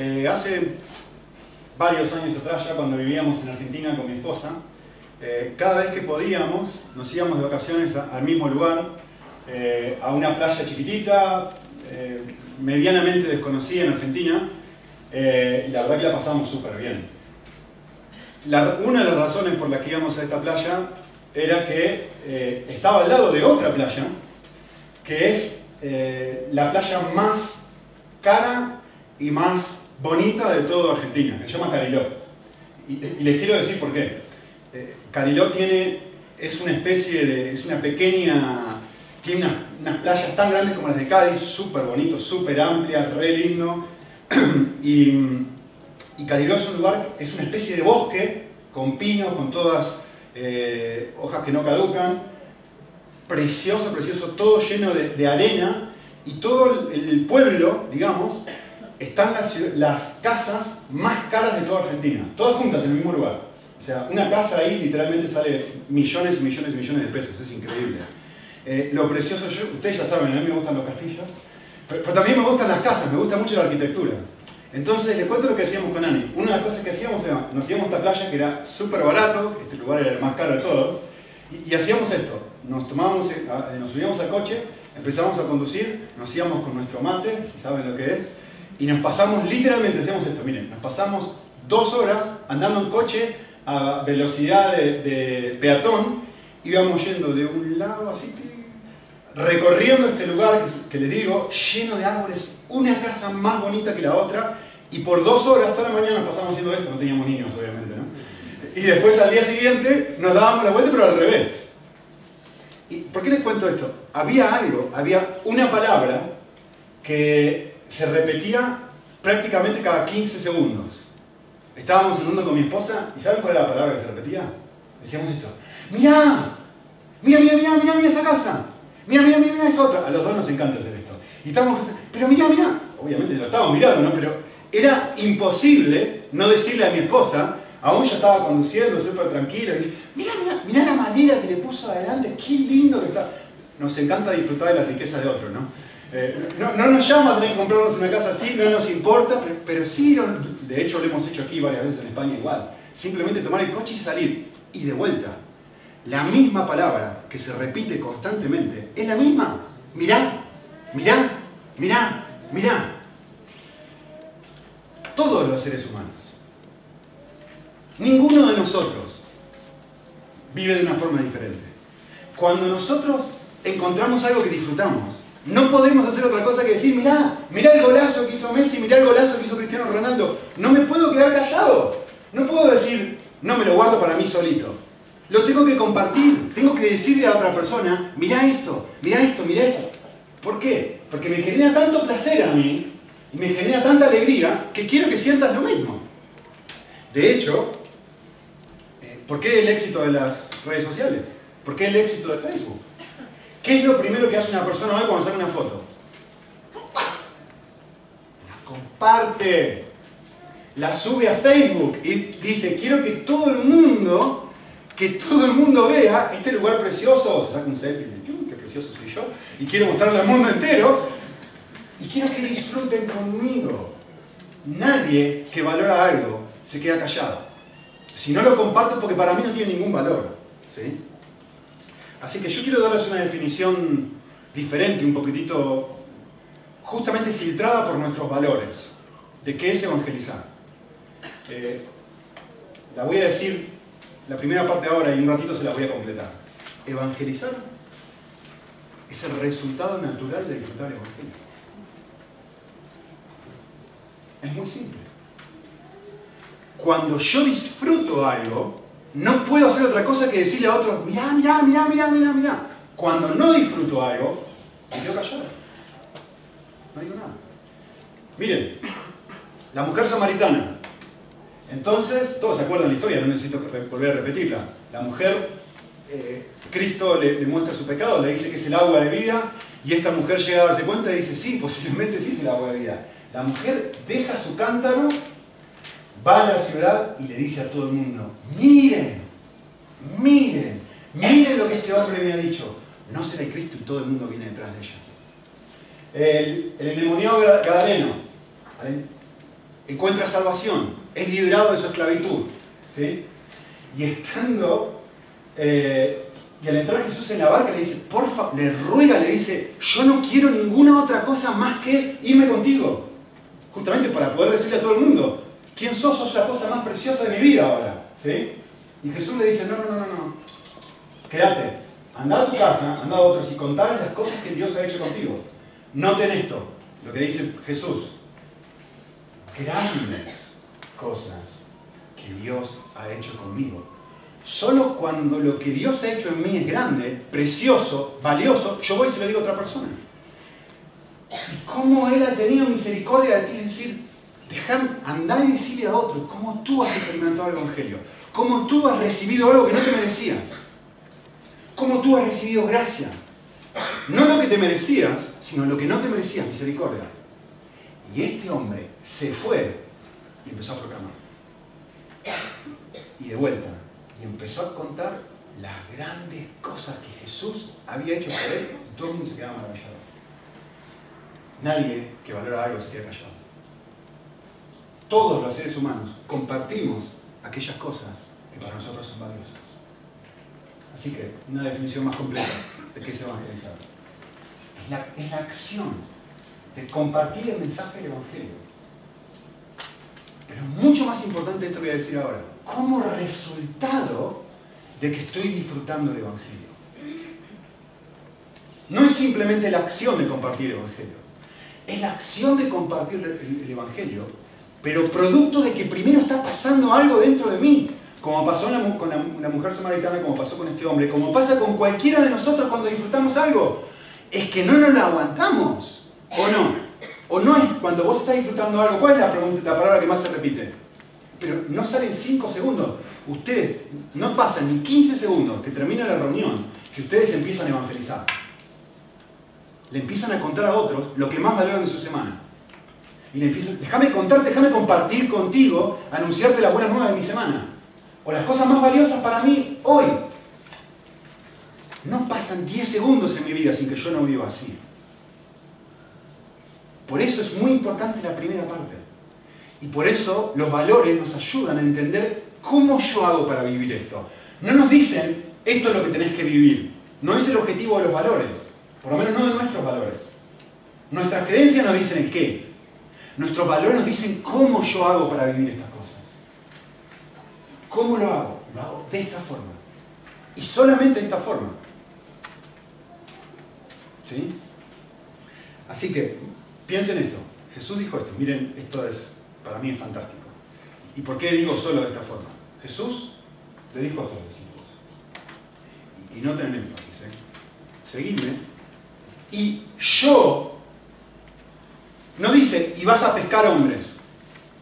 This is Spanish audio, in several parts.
Eh, hace varios años atrás, ya cuando vivíamos en Argentina con mi esposa, eh, cada vez que podíamos nos íbamos de vacaciones al mismo lugar, eh, a una playa chiquitita, medianamente desconocida en Argentina, y la verdad que la pasábamos súper bien. una de las razones por las que íbamos a esta playa era que estaba al lado de otra playa, que es la playa más cara y más bonita de toda Argentina, que se llama Cariló. Y, les quiero decir por qué. Eh, Cariló tiene, es una especie de, es una pequeña, tiene unas, playas tan grandes como las de Cádiz, súper bonito, súper amplias, re lindo. y, Cariló es un lugar, es una especie de bosque con pinos, con todas eh, hojas que no caducan, precioso, precioso, todo lleno de, arena y todo el pueblo, digamos, están las, casas más caras de toda Argentina, todas juntas en el mismo lugar. O sea, una casa ahí literalmente sale millones y millones y millones de pesos, es increíble. Eh, lo precioso, ustedes ya saben, a mí me gustan los castillos, pero, también me gustan las casas, me gusta mucho la arquitectura. Entonces, les cuento lo que hacíamos con Ani. Una de las cosas que hacíamos era, nos íbamos a esta playa que era súper barato, este lugar era el más caro de todos, y, hacíamos esto, nos tomábamos, eh, nos subíamos al coche, empezábamos a conducir, nos íbamos con nuestro mate, si saben lo que es, y nos pasamos, literalmente hacemos esto, miren, nos pasamos dos horas andando en coche a velocidad de, peatón, íbamos yendo de un lado así, recorriendo este lugar que, les digo, lleno de árboles, una casa más bonita que la otra, y por dos horas, toda la mañana nos pasamos haciendo esto, no teníamos niños obviamente, ¿no? Y después al día siguiente nos dábamos la vuelta, pero al revés. ¿Y por qué les cuento esto? Había algo, había una palabra que se repetía prácticamente cada 15 segundos. Estábamos en con mi esposa y ¿saben cuál era la palabra que se repetía? Decíamos esto, ¡Mirá! ¡Mira, mira, mira, mira, mira esa casa! ¡Mira, mira, mira, mira esa otra! A los dos nos encanta hacer esto. Y estábamos, pero mira, mira, obviamente lo estábamos mirando, ¿no? Pero era imposible no decirle a mi esposa, aún ya estaba conduciendo súper tranquilo, y mira, mira, mira la madera que le puso adelante, qué lindo que está. Nos encanta disfrutar de la riqueza de otro, ¿no? Eh, no, nos llama a tener que comprarnos una casa así, no nos importa, pero, sí, de hecho lo hemos hecho aquí varias veces en España igual. Simplemente tomar el coche y salir. Y de vuelta. La misma palabra que se repite constantemente es la misma. Mirá, mirá, mirá, mirá. Todos los seres humanos. Ninguno de nosotros vive de una forma diferente. Cuando nosotros encontramos algo que disfrutamos, no podemos hacer otra cosa que decir, mirá, mirá el golazo que hizo Messi, mirá el golazo que hizo Cristiano Ronaldo. No me puedo quedar callado. No puedo decir, no me lo guardo para mí solito. Lo tengo que compartir. Tengo que decirle a otra persona, mirá esto, mirá esto, mirá esto. ¿Por qué? Porque me genera tanto placer a mí y me genera tanta alegría que quiero que sientas lo mismo. De hecho, eh, ¿por qué el éxito de las redes sociales? ¿Por qué el éxito de Facebook? ¿Qué es lo primero que hace una persona hoy cuando saca una foto? La comparte. La sube a Facebook y dice, quiero que todo el mundo, que todo el mundo vea este lugar precioso. Se saca un selfie y dice, qué precioso soy yo. Y quiero mostrarle al mundo entero. Y quiero que disfruten conmigo. Nadie que valora algo se queda callado. Si no lo comparto porque para mí no tiene ningún valor. ¿sí? Así que yo quiero darles una definición diferente, un poquitito justamente filtrada por nuestros valores, de qué es evangelizar. Eh, la voy a decir la primera parte ahora y un ratito se la voy a completar. Evangelizar es el resultado natural de disfrutar el Evangelio. Es muy simple. Cuando yo disfruto algo, no puedo hacer otra cosa que decirle a otros, mirá, mirá, mirá, mirá, mirá, mirá. Cuando no disfruto algo, me quedo callado. No digo nada. Miren, la mujer samaritana. Entonces, todos se acuerdan la historia, no necesito volver a repetirla. La mujer, eh, Cristo le, le, muestra su pecado, le dice que es el agua de vida, y esta mujer llega a darse cuenta y dice, sí, posiblemente sí es el agua de vida. La mujer deja su cántaro va a la ciudad y le dice a todo el mundo, miren, miren, miren lo que este hombre me ha dicho. No será el Cristo y todo el mundo viene detrás de ella. El, el endemoniado Gadareno. encuentra salvación, es liberado de su esclavitud. ¿sí? Y estando, eh, y al entrar Jesús en la barca le dice, porfa, le ruega, le dice, yo no quiero ninguna otra cosa más que irme contigo. Justamente para poder decirle a todo el mundo, ¿quién sos? Sos la cosa más preciosa de mi vida ahora. ¿sí? Y Jesús le dice, no, no, no, no, quédate, anda a tu casa, anda a otros y contales las cosas que Dios ha hecho contigo. Noten esto, lo que dice Jesús. Grandes cosas que Dios ha hecho conmigo. Solo cuando lo que Dios ha hecho en mí es grande, precioso, valioso, yo voy y se lo digo a otra persona. Y cómo Él ha tenido misericordia de ti, es decir, dejar andar y decirle a otro cómo tú has experimentado el Evangelio, cómo tú has recibido algo que no te merecías, cómo tú has recibido gracia. No lo que te merecías, sino lo que no te merecías, misericordia. Y este hombre se fue y empezó a proclamar. Y de vuelta, y empezó a contar las grandes cosas que Jesús había hecho por él, y todo el mundo se quedaba maravillado. Nadie que valora algo se queda callado. Todos los seres humanos compartimos aquellas cosas que para nosotros son valiosas. Así que, una definición más completa de qué es evangelizar. Es la, es la acción de compartir el mensaje del Evangelio. Pero mucho más importante esto que voy a decir ahora, como resultado de que estoy disfrutando el Evangelio. No es simplemente la acción de compartir el Evangelio, es la acción de compartir el Evangelio, pero producto de que primero está pasando algo dentro de mí, como pasó con la, mujer samaritana, como pasó con este hombre, como pasa con cualquiera de nosotros cuando disfrutamos algo, es que no nos lo aguantamos, ¿o no? ¿O no es cuando vos estás disfrutando algo? ¿Cuál es la, la palabra que más se repite? Pero no salen 5 segundos. Ustedes no pasan ni 15 segundos que termina la reunión que ustedes empiezan a evangelizar. Le empiezan a contar a otros lo que más valoran de su semana. Y le empiezan, déjame contar, déjame compartir contigo, anunciarte la buena nueva de mi semana. O las cosas más valiosas para mí hoy. No pasan 10 segundos en mi vida sin que yo no viva así. Por eso es muy importante la primera parte. Y por eso los valores nos ayudan a entender cómo yo hago para vivir esto. No nos dicen, esto es lo que tenés que vivir. No es el objetivo de los valores. Por lo menos no de nuestros valores. Nuestras creencias nos dicen el qué. Nuestros valores nos dicen cómo yo hago para vivir estas cosas. ¿Cómo lo hago? Lo hago de esta forma. Y solamente de esta forma. ¿Sí? Así que Piensen esto. Jesús dijo esto. Miren, esto es, para mí fantástico. ¿Y por qué digo solo de esta forma? Jesús le dijo a todos los y, no tener énfasis, ¿eh? seguidme, y yo, no dice, y vas a pescar hombres.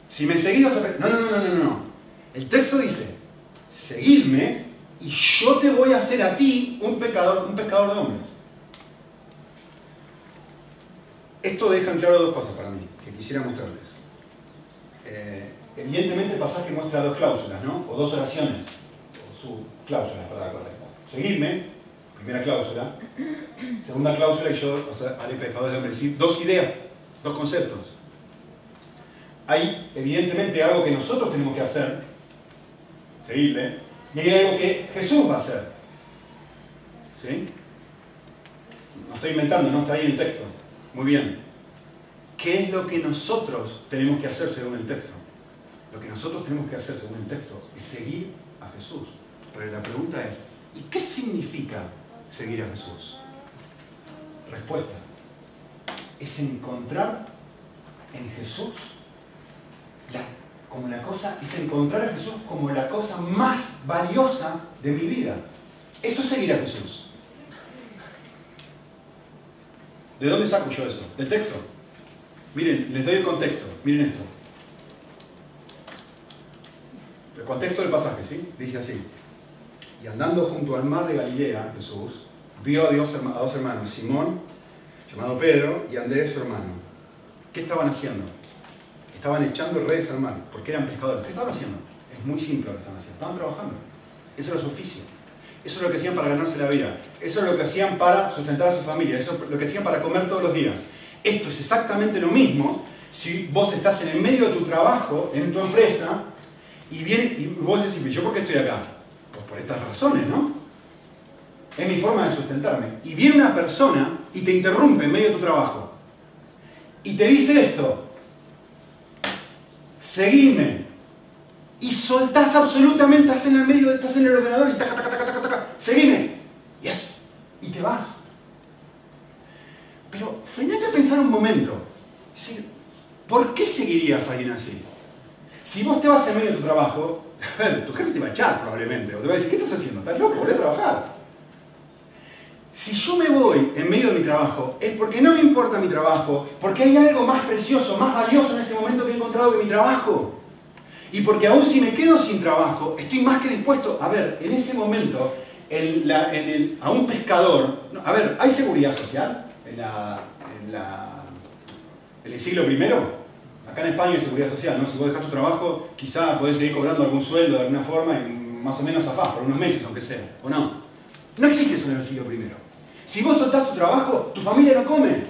Si me seguís vas a pescar. No, no, no, no, no. El texto dice, seguidme y yo te voy a hacer a ti un pecador, un pescador de hombres. Esto deja en claro dos cosas para mí, que quisiera mostrarles. Eh, evidentemente el pasaje muestra dos cláusulas, ¿no? O dos oraciones, o su cláusula, para correcta. Seguidme, primera cláusula. Segunda cláusula, y yo haré pescadores de hombres. Dos ideas, dos conceptos. Hay evidentemente algo que nosotros tenemos que hacer, seguirle, y hay algo que Jesús va a hacer. ¿Sí? No estoy inventando, no está ahí en el texto. Muy bien. ¿Qué es lo que nosotros tenemos que hacer según el texto? Lo que nosotros tenemos que hacer según el texto es seguir a Jesús. Pero la pregunta es, ¿y qué significa seguir a Jesús? Respuesta. Es encontrar en Jesús como la cosa, es encontrar a Jesús como la cosa más valiosa de mi vida. Eso es seguir a Jesús. ¿De dónde saco yo eso? Del texto. Miren, les doy el contexto. Miren esto. El contexto del pasaje, ¿sí? Dice así. Y andando junto al mar de Galilea, Jesús vio a, dos hermanos, Simón, llamado Pedro, y Andrés, su hermano. ¿Qué estaban haciendo? Estaban echando redes al mar, porque eran pescadores. ¿Qué estaban haciendo? Es muy simple lo que estaban haciendo. Estaban trabajando. Eso era su oficio. Eso es lo que hacían para ganarse la vida. Eso es lo que hacían para sustentar a su familia. Eso es lo que hacían para comer todos los días. Esto es exactamente lo mismo si vos estás en el medio de tu trabajo, en tu empresa, y, viene, y vos decís, ¿yo por qué estoy acá? Pues por estas razones, ¿no? Es mi forma de sustentarme. Y viene una persona y te interrumpe en medio de tu trabajo. Y te dice esto. Seguime. Y soltás absolutamente, estás en el medio, estás en el ordenador y taca, taca, taca, taca, taca. Seguime. Yes. Y te vas. Pero frenate a pensar un momento. ¿Por qué seguirías a alguien así? Si vos te vas en medio de tu trabajo, a ver, tu jefe te va a echar probablemente, o te va a decir, ¿qué estás haciendo? ¿Estás loco? Voy a trabajar. Si yo me voy en medio de mi trabajo, es porque no me importa mi trabajo, porque hay algo más precioso, más valioso en este momento que he encontrado que mi trabajo. Y porque aún si me quedo sin trabajo, estoy más que dispuesto, a ver, en ese momento, a un pescador, a ver, ¿hay seguridad social en, el siglo primero? Acá en España hay seguridad social, ¿no? Si vos dejas tu trabajo, quizá podés seguir cobrando algún sueldo de alguna forma más o menos afás, por unos meses aunque sea, ¿o no? No existe eso en el siglo primero. Si vos soltás tu trabajo, tu familia no come.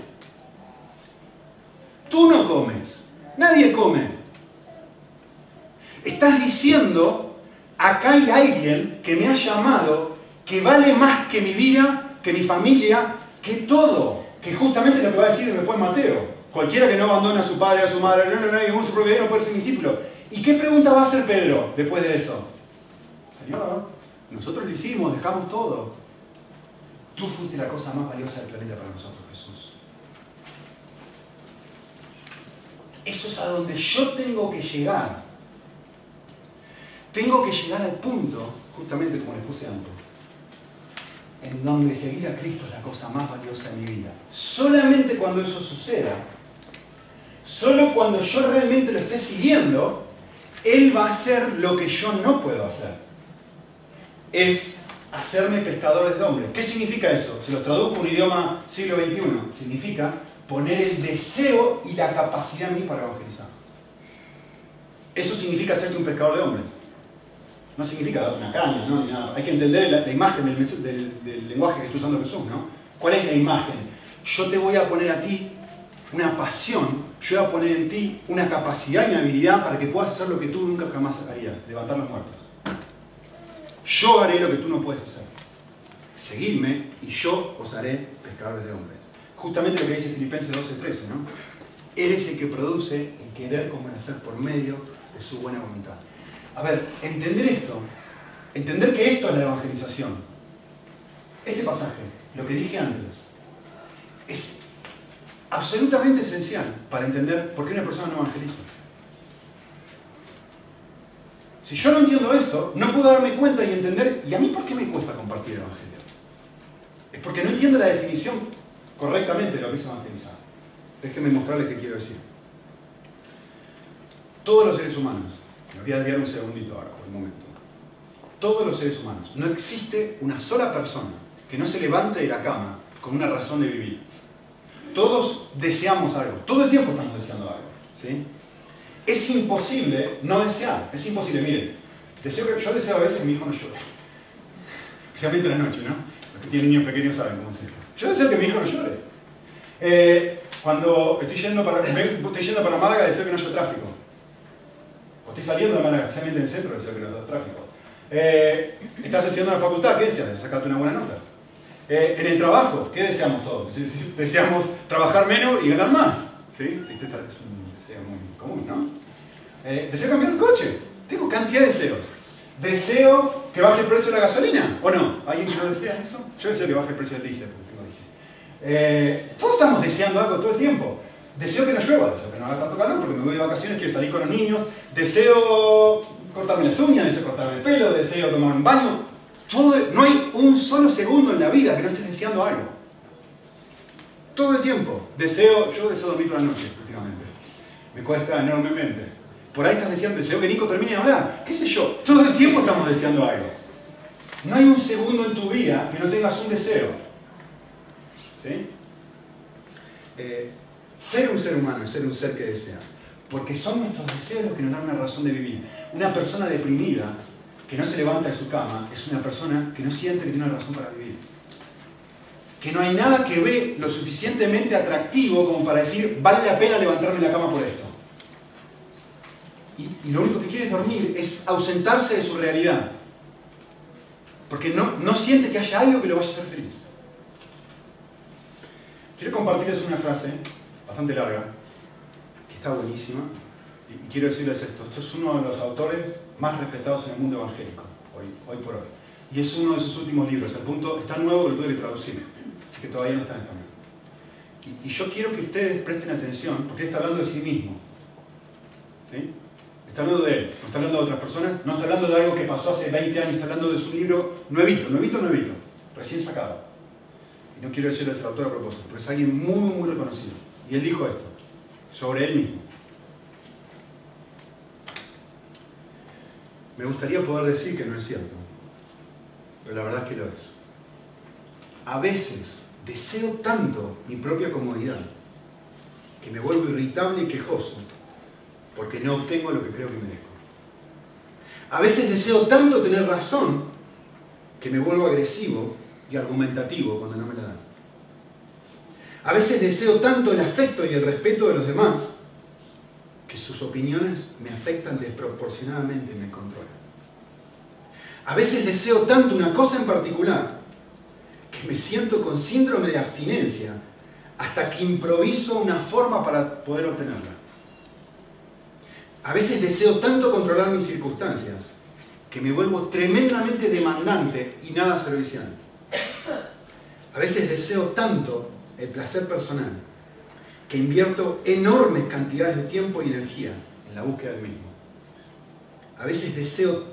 Tú no comes. Nadie come. Estás diciendo, acá hay alguien que me ha llamado que vale más que mi vida, que mi familia, que todo. Que justamente lo que va a decir después Mateo. Cualquiera que no abandona a su padre, a su madre, no, no, no, ningún su propia vida no puede ser discípulo. ¿Y qué pregunta va a hacer Pedro después de eso? Señor, nosotros lo hicimos, dejamos todo. Tú fuiste la cosa más valiosa del planeta para nosotros, Jesús. Eso es a donde yo tengo que llegar. Tengo que llegar al punto, justamente como les puse antes, en donde seguir a Cristo es la cosa más valiosa de mi vida. Solamente cuando eso suceda, Solo cuando yo realmente lo esté siguiendo, Él va a hacer lo que yo no puedo hacer. Es hacerme pescadores de hombres. ¿Qué significa eso? Se lo traduzco un idioma siglo XXI. Significa poner el deseo y la capacidad en mí para evangelizar. Eso significa hacerte un pescador de hombres. No significa dar una caña, ¿no? Ni nada. Hay que entender la, imagen del, del lenguaje que está usando Jesús, ¿no? ¿Cuál es la imagen? Yo te voy a poner a ti una pasión, yo voy a poner en ti una capacidad y una habilidad para que puedas hacer lo que tú nunca jamás harías, levantar los muertos. Yo haré lo que tú no puedes hacer. Seguidme y yo os haré pescadores de hombres. Justamente lo que dice Filipenses 12:13, ¿no? Él es el que produce el querer como hacer por medio de su buena voluntad. A ver, entender esto, entender que esto es la evangelización. Este pasaje, lo que dije antes, es absolutamente esencial para entender por qué una persona no evangeliza. Si yo no entiendo esto, no puedo darme cuenta y entender, ¿y a mí por qué me cuesta compartir el Evangelio? Es porque no entiendo la definición correctamente de lo que es evangelizar. Déjenme mostrarles qué quiero decir. Todos los seres humanos, me voy a desviar un segundito ahora, por el momento. Todos los seres humanos, no existe una sola persona que no se levante de la cama con una razón de vivir. Todos deseamos algo, todo el tiempo estamos deseando algo. ¿sí? Es imposible no desear, es imposible. Miren, deseo que, yo deseo a veces que mi hijo no llore. Especialmente en la noche, ¿no? Los que tienen niños pequeños saben cómo es esto. Yo deseo que mi hijo no llore. Eh, cuando estoy yendo, para, estoy yendo para Málaga, deseo que no haya tráfico. O estoy saliendo de Málaga, especialmente en el centro, deseo que no haya tráfico. Eh, estás estudiando en la facultad, ¿qué deseas? Sacarte una buena nota. Eh, en el trabajo, ¿qué deseamos todos? Deseamos trabajar menos y ganar más. ¿sí? Este es un deseo muy común, ¿no? Eh, deseo cambiar el coche. Tengo cantidad de deseos. Deseo que baje el precio de la gasolina, ¿o no? ¿Alguien que no desea eso? Yo deseo que baje el precio del diésel, eh, todos estamos deseando algo todo el tiempo. Deseo que no llueva, deseo que no haga tanto calor porque me voy de vacaciones, quiero salir con los niños. Deseo cortarme las uñas, deseo cortarme el pelo, deseo tomar un baño no hay un solo segundo en la vida que no estés deseando algo. Todo el tiempo. Deseo, yo deseo dormir toda la noche últimamente. Me cuesta enormemente. Por ahí estás deseando, deseo que Nico termine de hablar. ¿Qué sé yo? Todo el tiempo estamos deseando algo. No hay un segundo en tu vida que no tengas un deseo. ¿Sí? Eh, ser un ser humano es ser un ser que desea. Porque son nuestros deseos los que nos dan una razón de vivir. Una persona deprimida que no se levanta de su cama es una persona que no siente que tiene una razón para vivir. que no hay nada que ve lo suficientemente atractivo como para decir, vale la pena levantarme la cama por esto. Y, lo único que quiere es dormir, es ausentarse de su realidad. Porque no, no siente que haya algo que lo vaya a hacer feliz. Quiero compartirles una frase bastante larga, que está buenísima, y, quiero decirles esto. Esto es uno de los autores más respetados en el mundo evangélico, hoy, hoy por hoy. Y es uno de sus últimos libros. El punto es tan nuevo que lo tuve que traducir, así que todavía no está en español. Y, y yo quiero que ustedes presten atención, porque él está hablando de sí mismo. ¿Sí? Está hablando de él, no está hablando de otras personas, no está hablando de algo que pasó hace 20 años, está hablando de su libro nuevito, nuevito, nuevito, recién sacado. Y no quiero decirles el autor a propósito, pero es alguien muy, muy, muy reconocido. Y él dijo esto, sobre él mismo. Me gustaría poder decir que no es cierto, pero la verdad es que lo es. A veces deseo tanto mi propia comodidad que me vuelvo irritable y quejoso porque no obtengo lo que creo que merezco. A veces deseo tanto tener razón que me vuelvo agresivo y argumentativo cuando no me la dan. A veces deseo tanto el afecto y el respeto de los demás que sus opiniones me afectan desproporcionadamente y me controlan. A veces deseo tanto una cosa en particular que me siento con síndrome de abstinencia hasta que improviso una forma para poder obtenerla. A veces deseo tanto controlar mis circunstancias que me vuelvo tremendamente demandante y nada servicial. A veces deseo tanto el placer personal que invierto enormes cantidades de tiempo y energía en la búsqueda del mismo. A veces deseo,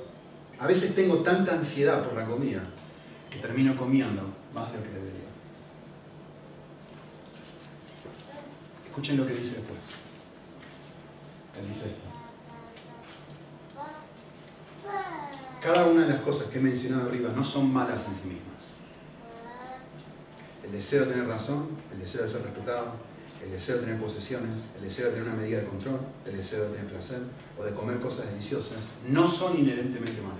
a veces tengo tanta ansiedad por la comida que termino comiendo más de lo que debería. Escuchen lo que dice después. Él dice. Cada una de las cosas que he mencionado arriba no son malas en sí mismas. El deseo de tener razón, el deseo de ser respetado, el deseo de tener posesiones, el deseo de tener una medida de control, el deseo de tener placer o de comer cosas deliciosas, no son inherentemente malas.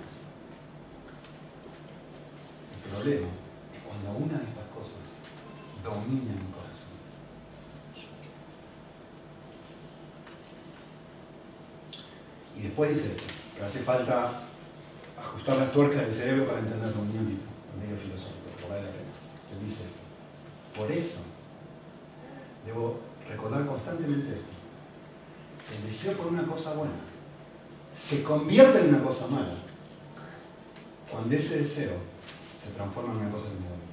El problema es cuando una de estas cosas domina mi corazón. Y después dice esto, que hace falta ajustar las tuercas del cerebro para entenderlo un minutito, medio filosófico, por vale la pena. Él dice, por eso debo recordar constantemente esto. El deseo por una cosa buena se convierte en una cosa mala cuando ese deseo se transforma en una cosa que me domina.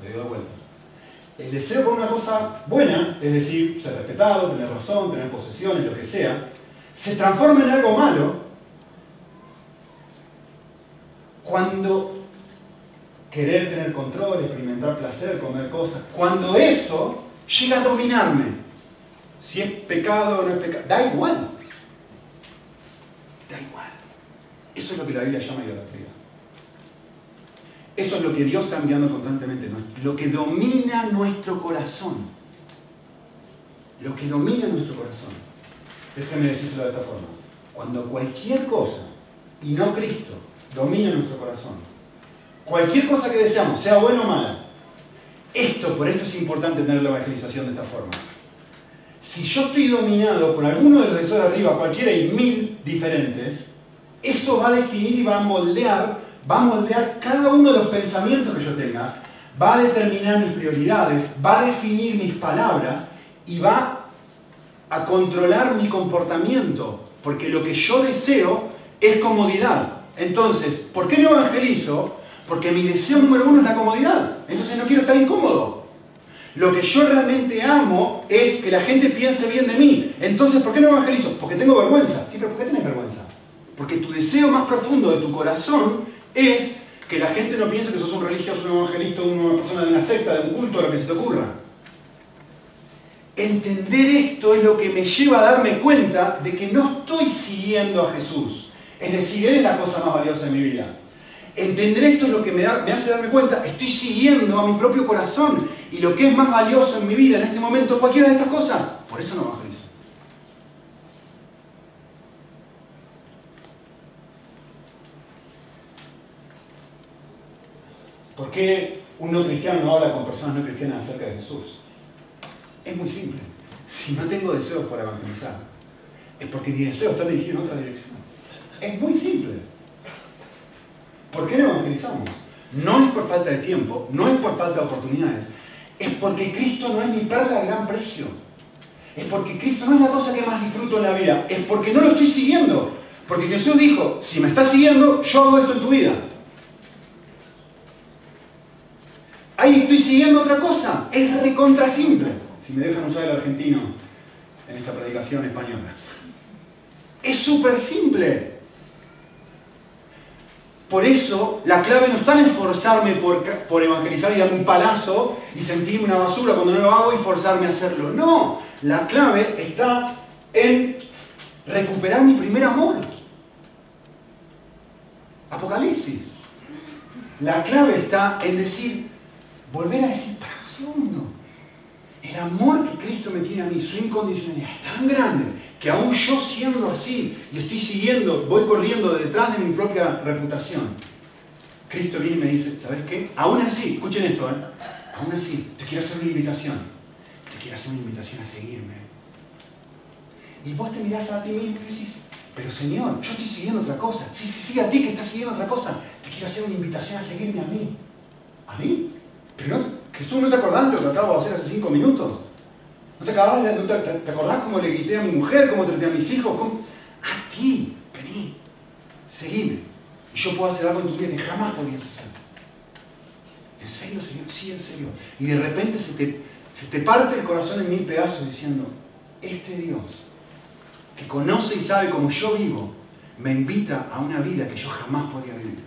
Me digo de vuelta. El deseo por una cosa buena, es decir, ser respetado, tener razón, tener posesiones, lo que sea, se transforma en algo malo cuando querer tener control, experimentar placer, comer cosas, cuando eso llega a dominarme, si es pecado o no es pecado, da igual. Da igual. Eso es lo que la Biblia llama idolatría. Eso es lo que Dios está enviando constantemente, lo que domina nuestro corazón. Lo que domina nuestro corazón. Déjeme decírselo de esta forma. Cuando cualquier cosa, y no Cristo, domina nuestro corazón. Cualquier cosa que deseamos, sea buena o mala, esto, por esto es importante tener la evangelización de esta forma. Si yo estoy dominado por alguno de los deseos de arriba, cualquiera y mil diferentes, eso va a definir y va a moldear, va a moldear cada uno de los pensamientos que yo tenga, va a determinar mis prioridades, va a definir mis palabras y va a controlar mi comportamiento, porque lo que yo deseo es comodidad. Entonces, ¿por qué no evangelizo? Porque mi deseo número uno es la comodidad. Entonces no quiero estar incómodo. Lo que yo realmente amo es que la gente piense bien de mí. Entonces, ¿por qué no evangelizo? Porque tengo vergüenza. Sí, pero ¿por qué tienes vergüenza? Porque tu deseo más profundo de tu corazón es que la gente no piense que sos un religioso, un evangelista, una persona de una secta, de un culto, lo que se te ocurra. Entender esto es lo que me lleva a darme cuenta de que no estoy siguiendo a Jesús. Es decir, Él es la cosa más valiosa de mi vida. Entender esto es lo que me, hace darme cuenta, estoy siguiendo a mi propio corazón y lo que es más valioso en mi vida en este momento, cualquiera de estas cosas. Por eso no evangelizo. ¿Por qué un no cristiano no habla con personas no cristianas acerca de Jesús? Es muy simple. Si no tengo deseos para evangelizar, es porque mi deseo está dirigido en otra dirección. Es muy simple. ¿Por qué no evangelizamos? No es por falta de tiempo, no es por falta de oportunidades, es porque Cristo no es mi perla de gran precio. Es porque Cristo no es la cosa que más disfruto en la vida, es porque no lo estoy siguiendo. Porque Jesús dijo, si me estás siguiendo, yo hago esto en tu vida. Ahí estoy siguiendo otra cosa, es recontra simple. Si me dejan usar el argentino en esta predicación española. Es súper simple. Por eso, la clave no está en esforzarme por, por, evangelizar y darme un palazo y sentirme una basura cuando no lo hago y forzarme a hacerlo. No, la clave está en recuperar mi primer amor. Apocalipsis. La clave está en decir, volver a decir, para un segundo, el amor que Cristo me tiene a mí, su incondicionalidad, es tan grande que aún yo siendo así y estoy siguiendo, voy corriendo detrás de mi propia reputación, Cristo viene y me dice, ¿sabes qué? Aún así, escuchen esto, ¿eh? aún así, te quiero hacer una invitación, te quiero hacer una invitación a seguirme. Y vos te mirás a ti mismo y decís, pero Señor, yo estoy siguiendo otra cosa. Sí, sí, sí, a ti que estás siguiendo otra cosa. Te quiero hacer una invitación a seguirme a mí. ¿A mí? Pero no, Jesús, ¿no te acordás de lo que acabo de hacer hace cinco minutos? ¿No te, acabas te, acordás cómo le grité a mi mujer, cómo traté a mis hijos? A ti, vení, seguime. Y yo puedo hacer algo en tu vida que jamás podrías hacer. ¿En serio, Señor? Sí, en serio. Y de repente se te, parte el corazón en mil pedazos diciendo, este Dios, que conoce y sabe cómo yo vivo, me invita a una vida que yo jamás podría vivir.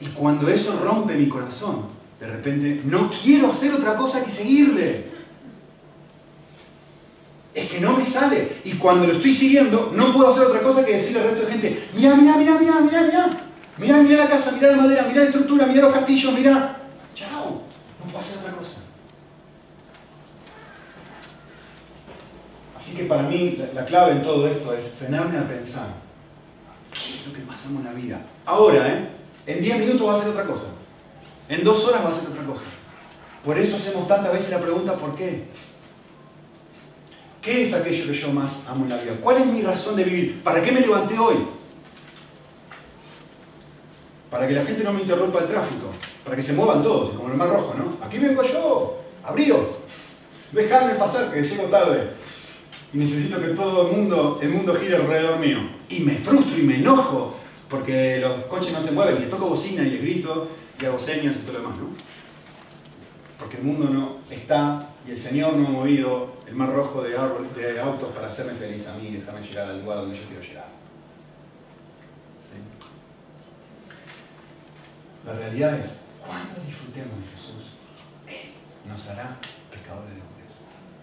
Y cuando eso rompe mi corazón, de repente no quiero hacer otra cosa que seguirle. Es que no me sale. Y cuando lo estoy siguiendo, no puedo hacer otra cosa que decirle al resto de gente, mira, mira, mira, mira, mira, mira. Mira, mira la casa, mira la madera, mira la estructura, mira los castillos, mira. Chao. No puedo hacer otra cosa. Así que para mí la, clave en todo esto es frenarme a pensar, ¿qué es lo que más amo en la vida? Ahora, ¿eh? En 10 minutos va a hacer otra cosa. En dos horas va a ser otra cosa. Por eso hacemos tantas veces la pregunta ¿por qué? ¿Qué es aquello que yo más amo en la vida? ¿Cuál es mi razón de vivir? ¿Para qué me levanté hoy? Para que la gente no me interrumpa el tráfico, para que se muevan todos, como el mar rojo, ¿no? Aquí vengo yo, abríos, dejadme pasar que llego tarde y necesito que todo el mundo, el mundo gire alrededor mío. Y me frustro y me enojo porque los coches no se mueven, y les toco bocina y les grito y hago señas y todo lo demás, ¿no? Porque el mundo no está y el Señor no ha movido el mar rojo de, autos para hacerme feliz a mí y dejarme llegar al lugar donde yo quiero llegar. La realidad es, cuando disfrutemos de Jesús, Él nos hará pescadores de hombres.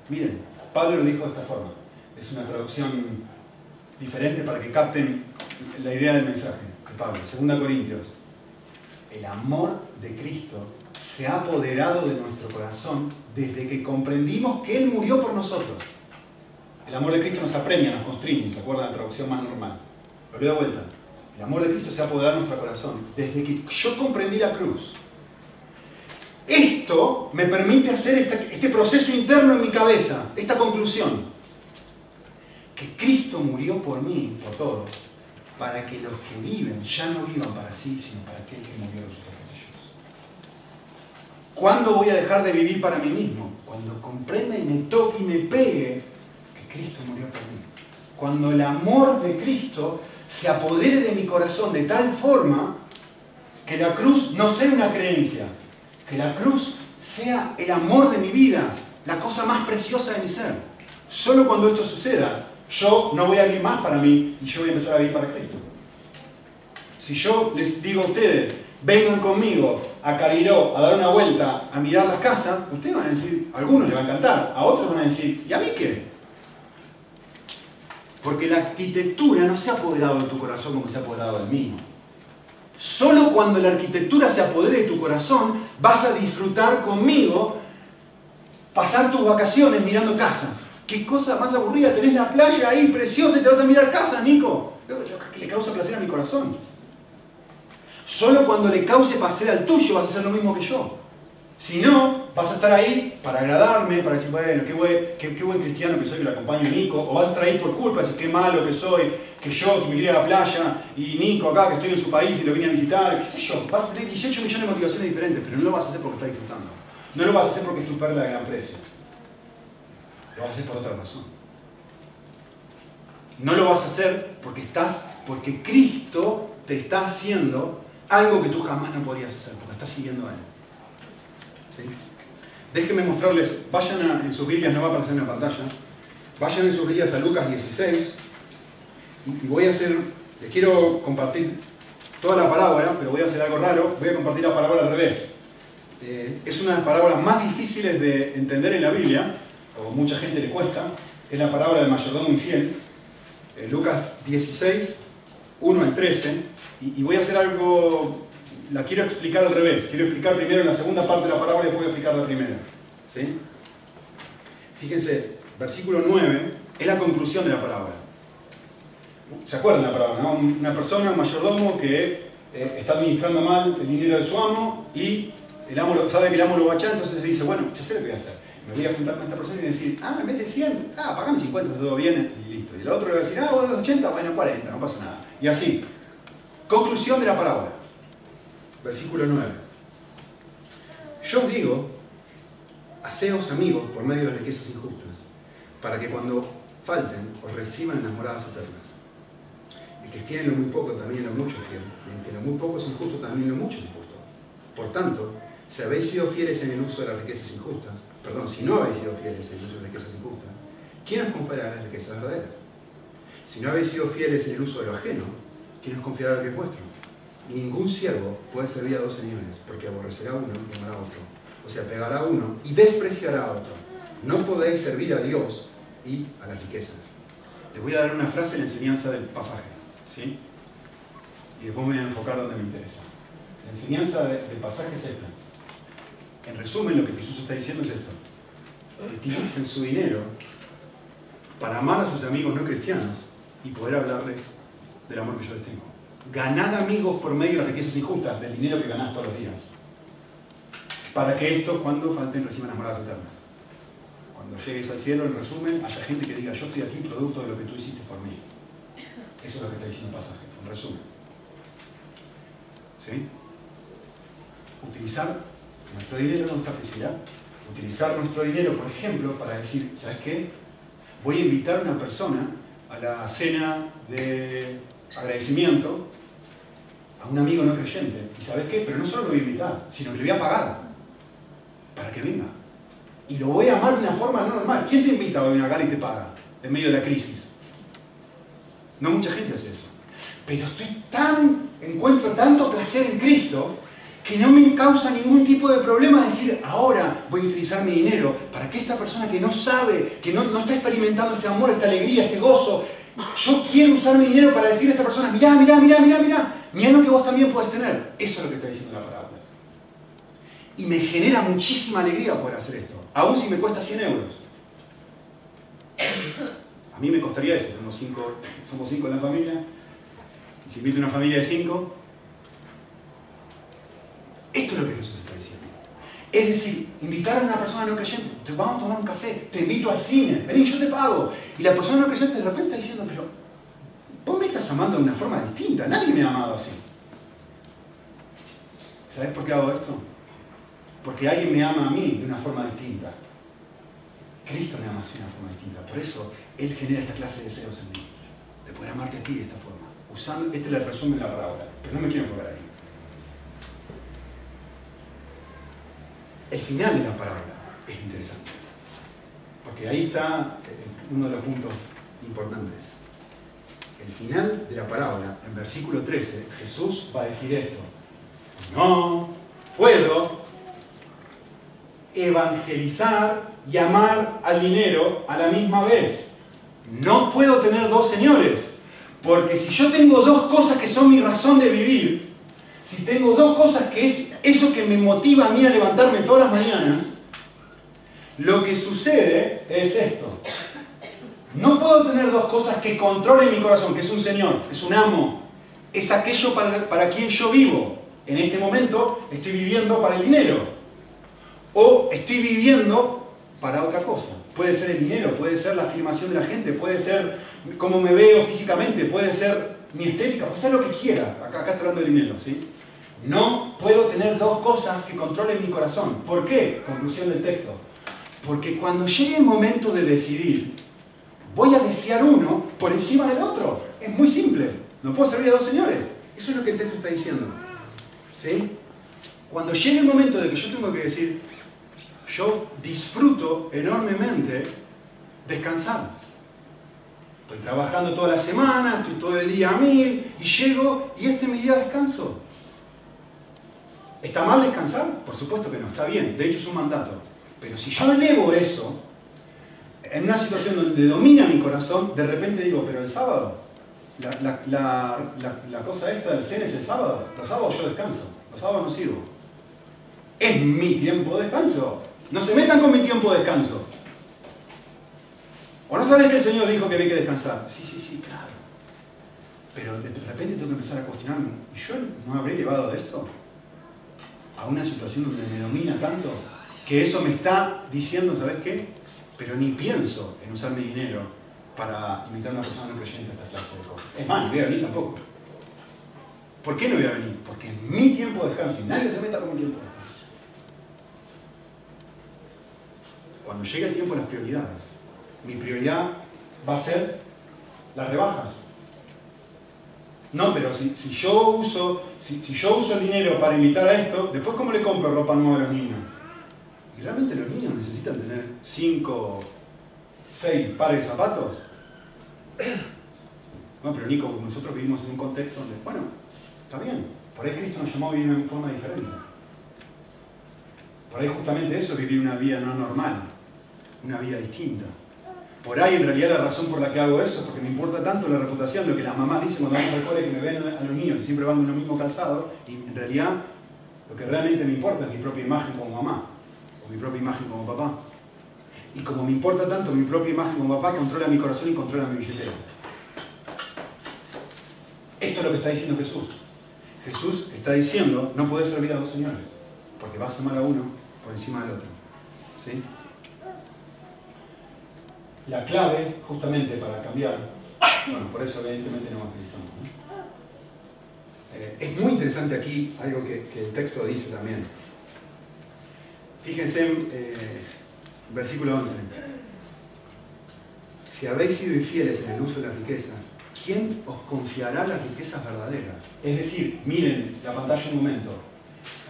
Miren, Pablo lo dijo de esta forma. Es una traducción diferente para que capten la idea del mensaje de Pablo. Segunda Corintios el amor de Cristo se ha apoderado de nuestro corazón desde que comprendimos que Él murió por nosotros. El amor de Cristo nos apremia, nos constriñe, ¿se acuerdan la traducción más normal? Lo leo de vuelta. El amor de Cristo se ha apoderado de nuestro corazón desde que yo comprendí la cruz. Esto me permite hacer este proceso interno en mi cabeza, esta conclusión. Que Cristo murió por mí, por todos, para que los que viven ya no vivan para sí, sino para aquel que murió sus ellos. ¿Cuándo voy a dejar de vivir para mí mismo? Cuando comprenda y me toque y me pegue que Cristo murió por mí. Cuando el amor de Cristo se apodere de mi corazón de tal forma que la cruz no sea una creencia, que la cruz sea el amor de mi vida, la cosa más preciosa de mi ser. Solo cuando esto suceda, yo no voy a vivir más para mí y yo voy a empezar a vivir para Cristo. Si yo les digo a ustedes, vengan conmigo a Cariró a dar una vuelta, a mirar las casas, ustedes van a decir, a algunos les va a encantar, a otros van a decir, ¿y a mí qué? Porque la arquitectura no se ha apoderado de tu corazón como se ha apoderado del mío. Solo cuando la arquitectura se apodere de tu corazón, vas a disfrutar conmigo pasar tus vacaciones mirando casas. Qué cosa más aburrida, tenés la playa ahí preciosa y te vas a mirar casa, Nico. Lo que le causa placer a mi corazón. Solo cuando le cause placer al tuyo vas a hacer lo mismo que yo. Si no, vas a estar ahí para agradarme, para decir, bueno, qué buen, qué, buen cristiano que soy que lo acompaño a Nico, o vas a estar ahí por culpa, decir, qué malo que soy, que yo, que me quería a la playa, y Nico acá, que estoy en su país y lo vine a visitar, qué sé yo. Vas a tener 18 millones de motivaciones diferentes, pero no lo vas a hacer porque estás disfrutando. No lo vas a hacer porque es tu perla de gran precio. Lo vas a hacer por otra razón. No lo vas a hacer porque estás, porque Cristo te está haciendo algo que tú jamás no podrías hacer, porque estás siguiendo a Él. Déjenme mostrarles, vayan en sus Biblias, no va a aparecer en la pantalla, vayan en sus Biblias a Lucas 16 y, voy a hacer, les quiero compartir toda la parábola, pero voy a hacer algo raro, voy a compartir la parábola al revés. Eh, es una de las parábolas más difíciles de entender en la Biblia, o mucha gente le cuesta, es la parábola del mayordomo infiel, eh, Lucas 16, 1 al 13, y voy a hacer algo la quiero explicar al revés. Quiero explicar primero la segunda parte de la parábola y después explicar la primera. ¿Sí? Fíjense, versículo 9 es la conclusión de la parábola. ¿Se acuerdan de la parábola? Una persona, un mayordomo que eh, está administrando mal el dinero de su amo y el amo sabe que el amo lo va a echar, entonces dice, bueno, ya sé lo que voy a hacer. Me voy a juntar con esta persona y decir, ah, en vez de 100, ah, pagame 50, está todo bien, y listo. Y el otro le va a decir, ah, vos 80, bueno, 40, no pasa nada. Y así. Conclusión de la parábola versículo 9. Yo os digo, haceos amigos por medio de riquezas injustas, para que cuando falten os reciban las moradas eternas. El que fiel en lo muy poco también en lo mucho fiel, y el que lo muy poco es injusto también en lo mucho es injusto. Por tanto, si habéis sido fieles en el uso de las riquezas injustas, perdón, si no habéis sido fieles en el uso de las riquezas injustas, ¿quién os confiará las riquezas verdaderas? Si no habéis sido fieles en el uso de lo ajeno, ¿quién os confiará lo que es vuestro? Ningún siervo puede servir a dos señores, porque aborrecerá a uno y amará a otro. O sea, pegará a uno y despreciará a otro. No podéis servir a Dios y a las riquezas. Les voy a dar una frase en la enseñanza del pasaje. ¿sí? Y después me voy a enfocar donde me interesa. La enseñanza del pasaje es esta. En resumen, lo que Jesús está diciendo es esto. Utilicen su dinero para amar a sus amigos no cristianos y poder hablarles del amor que yo les tengo. Ganar amigos por medio de las riquezas injustas, del dinero que ganás todos los días. Para que estos, cuando falten, reciban las eternas. Cuando llegues al cielo, en resumen, haya gente que diga, yo estoy aquí producto de lo que tú hiciste por mí. Eso es lo que está diciendo el pasaje, en resumen. ¿Sí? Utilizar nuestro dinero, nuestra felicidad. Utilizar nuestro dinero, por ejemplo, para decir, ¿sabes qué? Voy a invitar a una persona a la cena de agradecimiento a un amigo no creyente. ¿Y sabes qué? Pero no solo lo voy a invitar, sino que le voy a pagar para que venga. Y lo voy a amar de una forma no normal. ¿Quién te invita a venir acá y te paga en medio de la crisis? No mucha gente hace eso. Pero estoy tan, encuentro tanto placer en Cristo que no me causa ningún tipo de problema decir, ahora voy a utilizar mi dinero para que esta persona que no sabe, que no, no está experimentando este amor, esta alegría, este gozo, yo quiero usar mi dinero para decirle a esta persona, mirá, mirá, mirá, mirá, mirá, mirá lo que vos también podés tener. Eso es lo que está diciendo la parábola. Y me genera muchísima alegría poder hacer esto, aun si me cuesta 100 euros. A mí me costaría eso, somos cinco, somos cinco en la familia, si invito una familia de cinco, esto es lo que Jesús está diciendo. Es decir, invitar a una persona no creyente, te vamos a tomar un café, te invito al cine, vení, yo te pago. Y la persona no creyente de repente está diciendo, pero vos me estás amando de una forma distinta, nadie me ha amado así. ¿Sabes por qué hago esto? Porque alguien me ama a mí de una forma distinta. Cristo me ama así de una forma distinta. Por eso Él genera esta clase de deseos en mí, de poder amarte a ti de esta forma. Usando, este es el resumen de la palabra, pero no me quiero enfocar ahí. El final de la parábola es interesante, porque ahí está uno de los puntos importantes. El final de la parábola, en versículo 13, Jesús va a decir esto. No puedo evangelizar y amar al dinero a la misma vez. No puedo tener dos señores, porque si yo tengo dos cosas que son mi razón de vivir, si tengo dos cosas que es eso que me motiva a mí a levantarme todas las mañanas, lo que sucede es esto. No puedo tener dos cosas que controlen mi corazón, que es un Señor, es un amo, es aquello para, para quien yo vivo. En este momento estoy viviendo para el dinero. O estoy viviendo para otra cosa. Puede ser el dinero, puede ser la afirmación de la gente, puede ser cómo me veo físicamente, puede ser mi estética, puede ser lo que quiera. Acá, acá estoy hablando de dinero, ¿sí? No puedo tener dos cosas que controlen mi corazón. ¿Por qué? Conclusión del texto. Porque cuando llegue el momento de decidir, voy a desear uno por encima del otro. Es muy simple. No puedo servir a dos señores. Eso es lo que el texto está diciendo. ¿Sí? Cuando llegue el momento de que yo tengo que decir, yo disfruto enormemente descansar. Estoy trabajando toda la semana, estoy todo el día a mil, y llego y este es mi día de descanso. ¿Está mal descansar? Por supuesto que no, está bien. De hecho es un mandato. Pero si yo elevo eso, en una situación donde domina mi corazón, de repente digo, pero el sábado, la, cosa esta del CEN es el sábado. Los sábados yo descanso, los sábados no sirvo. Es mi tiempo de descanso. No se metan con mi tiempo de descanso. ¿O no sabes que el Señor dijo que había que descansar? Sí, sí, sí, claro. Pero de repente tengo que empezar a cuestionarme, ¿y yo no habré llevado esto a una situación donde me domina tanto que eso me está diciendo, ¿sabes qué? Pero ni pienso en usar mi dinero para invitar a una persona no creyente a esta clase de cosas. Es más, no voy a venir tampoco. ¿Por qué no voy a venir? Porque es mi tiempo de descanso y nadie se meta con mi tiempo de descanso. Cuando llegue el tiempo de las prioridades, mi prioridad va a ser las rebajas. No, pero si, yo uso, si, yo uso el dinero para invitar a esto, después ¿cómo le compro ropa nueva a los niños? Y realmente los niños necesitan tener 5, 6 pares de zapatos. Bueno, pero Nico, nosotros vivimos en un contexto donde, bueno, está bien, por ahí Cristo nos llamó a vivir una forma diferente. Por ahí justamente eso es vivir una vida no normal, una vida distinta. Por ahí en realidad la razón por la que hago eso es porque me importa tanto la reputación, lo que las mamás dicen cuando van al cole que me ven a los niños que siempre van con el mismo calzado, y en realidad lo que realmente me importa es mi propia imagen como mamá, o mi propia imagen como papá. Y como me importa tanto mi propia imagen como papá, controla mi corazón y controla mi billetera. Esto es lo que está diciendo Jesús. Jesús está diciendo, no puedes servir a dos señores, porque vas a amar a uno por encima del otro. ¿Sí? La clave justamente para cambiar, bueno, por eso evidentemente no evangelizamos. Eh, es muy interesante aquí algo que, el texto dice también. Fíjense en eh, versículo 11. Si habéis sido infieles en el uso de las riquezas, ¿quién os confiará las riquezas verdaderas? Es decir, miren la pantalla un momento.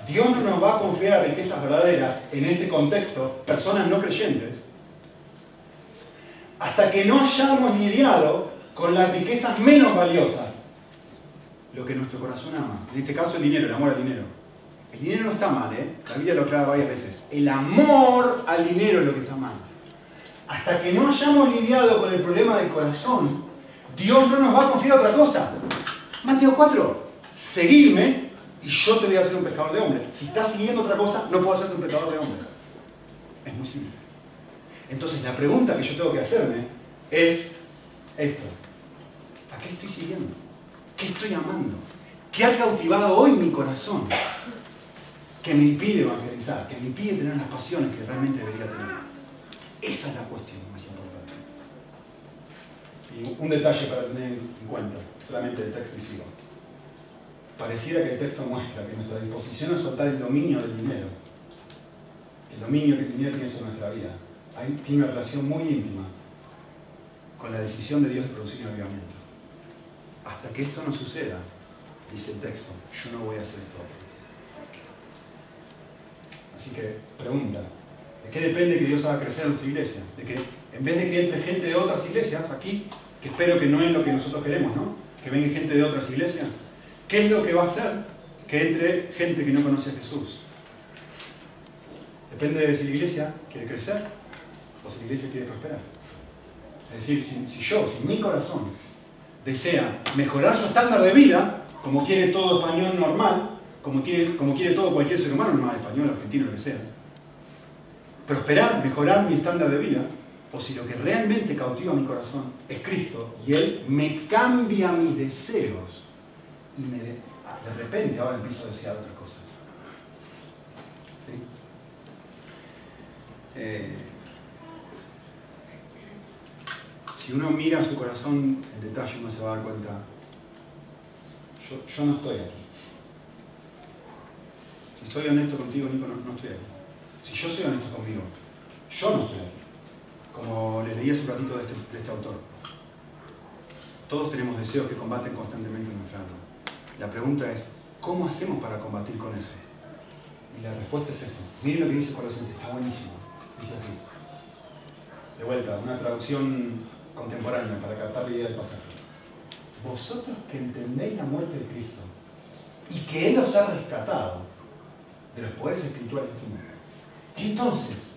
Dios no nos va a confiar riquezas verdaderas en este contexto, personas no creyentes, hasta que no hayamos lidiado con las riquezas menos valiosas, lo que nuestro corazón ama. En este caso el dinero, el amor al dinero. El dinero no está mal, ¿eh? La Biblia lo aclara varias veces. El amor al dinero es lo que está mal. Hasta que no hayamos lidiado con el problema del corazón, Dios no nos va a confiar otra cosa. Mateo 4, seguidme y yo te voy a hacer un pescador de hombres. Si estás siguiendo otra cosa, no puedo hacerte un pescador de hombres. Es muy simple. Entonces la pregunta que yo tengo que hacerme es esto. ¿A qué estoy siguiendo? ¿Qué estoy amando? ¿Qué ha cautivado hoy mi corazón? Que me impide evangelizar, que me impide tener las pasiones que realmente debería tener. Esa es la cuestión más importante. Y un detalle para tener en cuenta, solamente el texto y sigo. Pareciera que el texto muestra que nuestra disposición a soltar el dominio del dinero, el dominio que el dinero tiene sobre nuestra vida, tiene una relación muy íntima con la decisión de Dios de producir un avivamiento. Hasta que esto no suceda, dice el texto, yo no voy a hacer esto otro. Así que, pregunta, ¿de qué depende que Dios haga crecer nuestra iglesia? De que en vez de que entre gente de otras iglesias aquí, que espero que no es lo que nosotros queremos, ¿no? Que venga gente de otras iglesias, ¿qué es lo que va a hacer que entre gente que no conoce a Jesús? Depende de si la iglesia quiere crecer o si la iglesia quiere prosperar. Es decir, si, yo, si mi corazón desea mejorar su estándar de vida, como quiere todo español normal, como, como quiere todo cualquier ser humano normal, español, argentino, lo que sea, prosperar, mejorar mi estándar de vida, o si lo que realmente cautiva mi corazón es Cristo y Él me cambia mis deseos y me de, de repente ahora empiezo a desear otras cosas. ¿Sí? Eh, si uno mira su corazón en detalle, uno se va a dar cuenta, yo, no estoy aquí. Si soy honesto contigo, Nico, no, estoy aquí. Si yo soy honesto conmigo, yo no estoy aquí. Como le leí hace un ratito de este, de este autor. Todos tenemos deseos que combaten constantemente en nuestra alma. La pregunta es, ¿cómo hacemos para combatir con eso? Y la respuesta es esto. Miren lo que dice Colosenses, está buenísimo. Dice así. De vuelta, una traducción contemporánea para captar la idea del pasaje. Vosotros que entendéis la muerte de Cristo y que Él os ha rescatado de los poderes espirituales este. Entonces,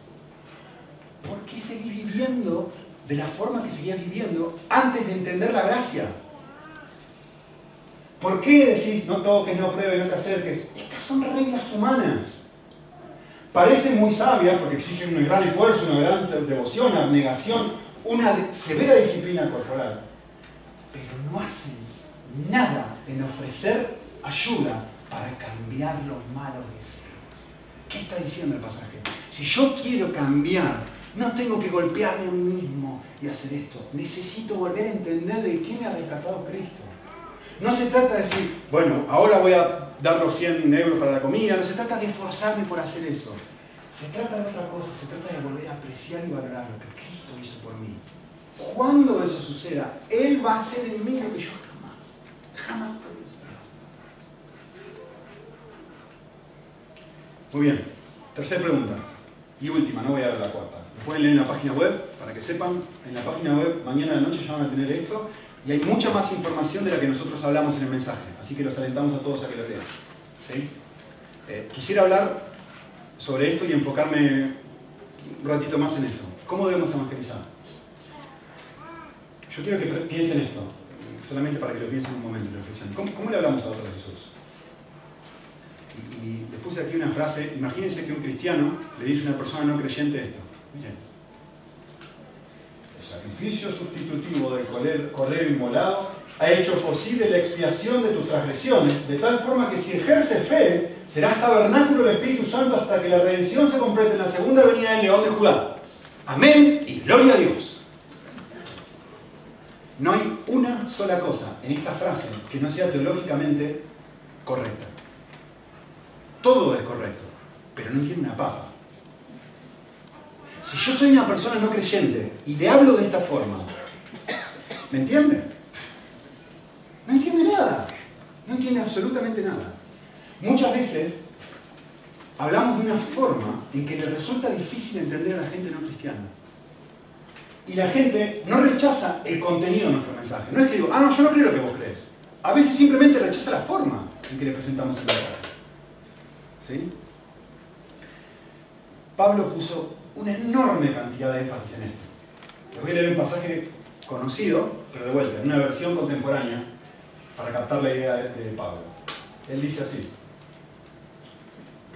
¿por qué seguís viviendo de la forma que seguías viviendo antes de entender la gracia? ¿Por qué decís no toques, no pruebes, no te acerques? Estas son reglas humanas. Parecen muy sabias porque exigen un gran esfuerzo, una gran devoción, abnegación, una severa disciplina corporal. Pero no hacen nada en ofrecer ayuda para cambiar los malos deseos. ¿Qué está diciendo el pasaje? Si yo quiero cambiar, no tengo que golpearme a mí mismo y hacer esto. Necesito volver a entender de qué me ha rescatado Cristo. No se trata de decir, bueno, ahora voy a dar los 100 euros para la comida, no se trata de esforzarme por hacer eso. Se trata de otra cosa, se trata de volver a apreciar y valorar lo que Cristo hizo por mí. Cuando eso suceda, Él va a ser en mí lo que yo jamás, jamás puedo esperar. Muy bien, tercera pregunta y última, no voy a dar la cuarta. Lo pueden leer en la página web para que sepan. En la página web, mañana de noche ya van a tener esto y hay mucha más información de la que nosotros hablamos en el mensaje, así que los alentamos a todos a que lo lean. Eh, quisiera hablar sobre esto y enfocarme un ratito más en esto. ¿Cómo debemos evangelizar? Yo quiero que piensen esto, solamente para que lo piensen un momento y reflexionen. ¿Cómo, ¿Cómo, le hablamos a otros de Jesús? Y, y les puse aquí una frase, imagínense que un cristiano le dice a una persona no creyente esto. Miren, el sacrificio sustitutivo del cordero inmolado ha hecho posible la expiación de tus transgresiones, de tal forma que si ejerces fe, serás tabernáculo del Espíritu Santo hasta que la redención se complete en la segunda venida del León de Judá. Amén y gloria a Dios. No hay una sola cosa en esta frase que no sea teológicamente correcta. Todo es correcto, pero no tiene una papa. Si yo soy una persona no creyente y le hablo de esta forma, ¿me entiende? No entiende nada. No entiende absolutamente nada. Muchas veces hablamos de una forma en que le resulta difícil entender a la gente no cristiana. Y la gente no rechaza el contenido de nuestro mensaje. No es que digo, ah, no, yo no creo lo que vos crees. A veces simplemente rechaza la forma en que le presentamos el mensaje. ¿Sí? Pablo puso una enorme cantidad de énfasis en esto. Les voy a leer un pasaje conocido, pero de vuelta, en una versión contemporánea, para captar la idea de Pablo. Él dice así,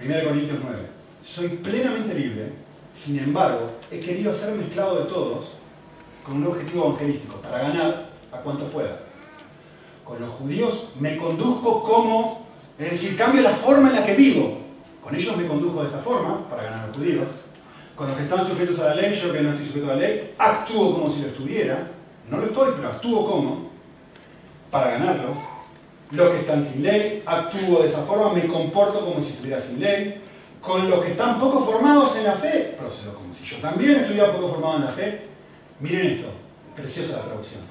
1 Corintios 9, soy plenamente libre, sin embargo, he querido ser mezclado de todos con un objetivo evangelístico, para ganar a cuanto pueda. Con los judíos me conduzco como, es decir, cambio la forma en la que vivo. Con ellos me conduzco de esta forma, para ganar a los judíos. Con los que están sujetos a la ley, yo que no estoy sujeto a la ley, actúo como si lo estuviera. No lo estoy, pero actúo como, para ganarlos. Los que están sin ley, actúo de esa forma, me comporto como si estuviera sin ley. Con los que están poco formados en la fe, procedo como si yo también estuviera poco formado en la fe. Miren esto, preciosa la traducción.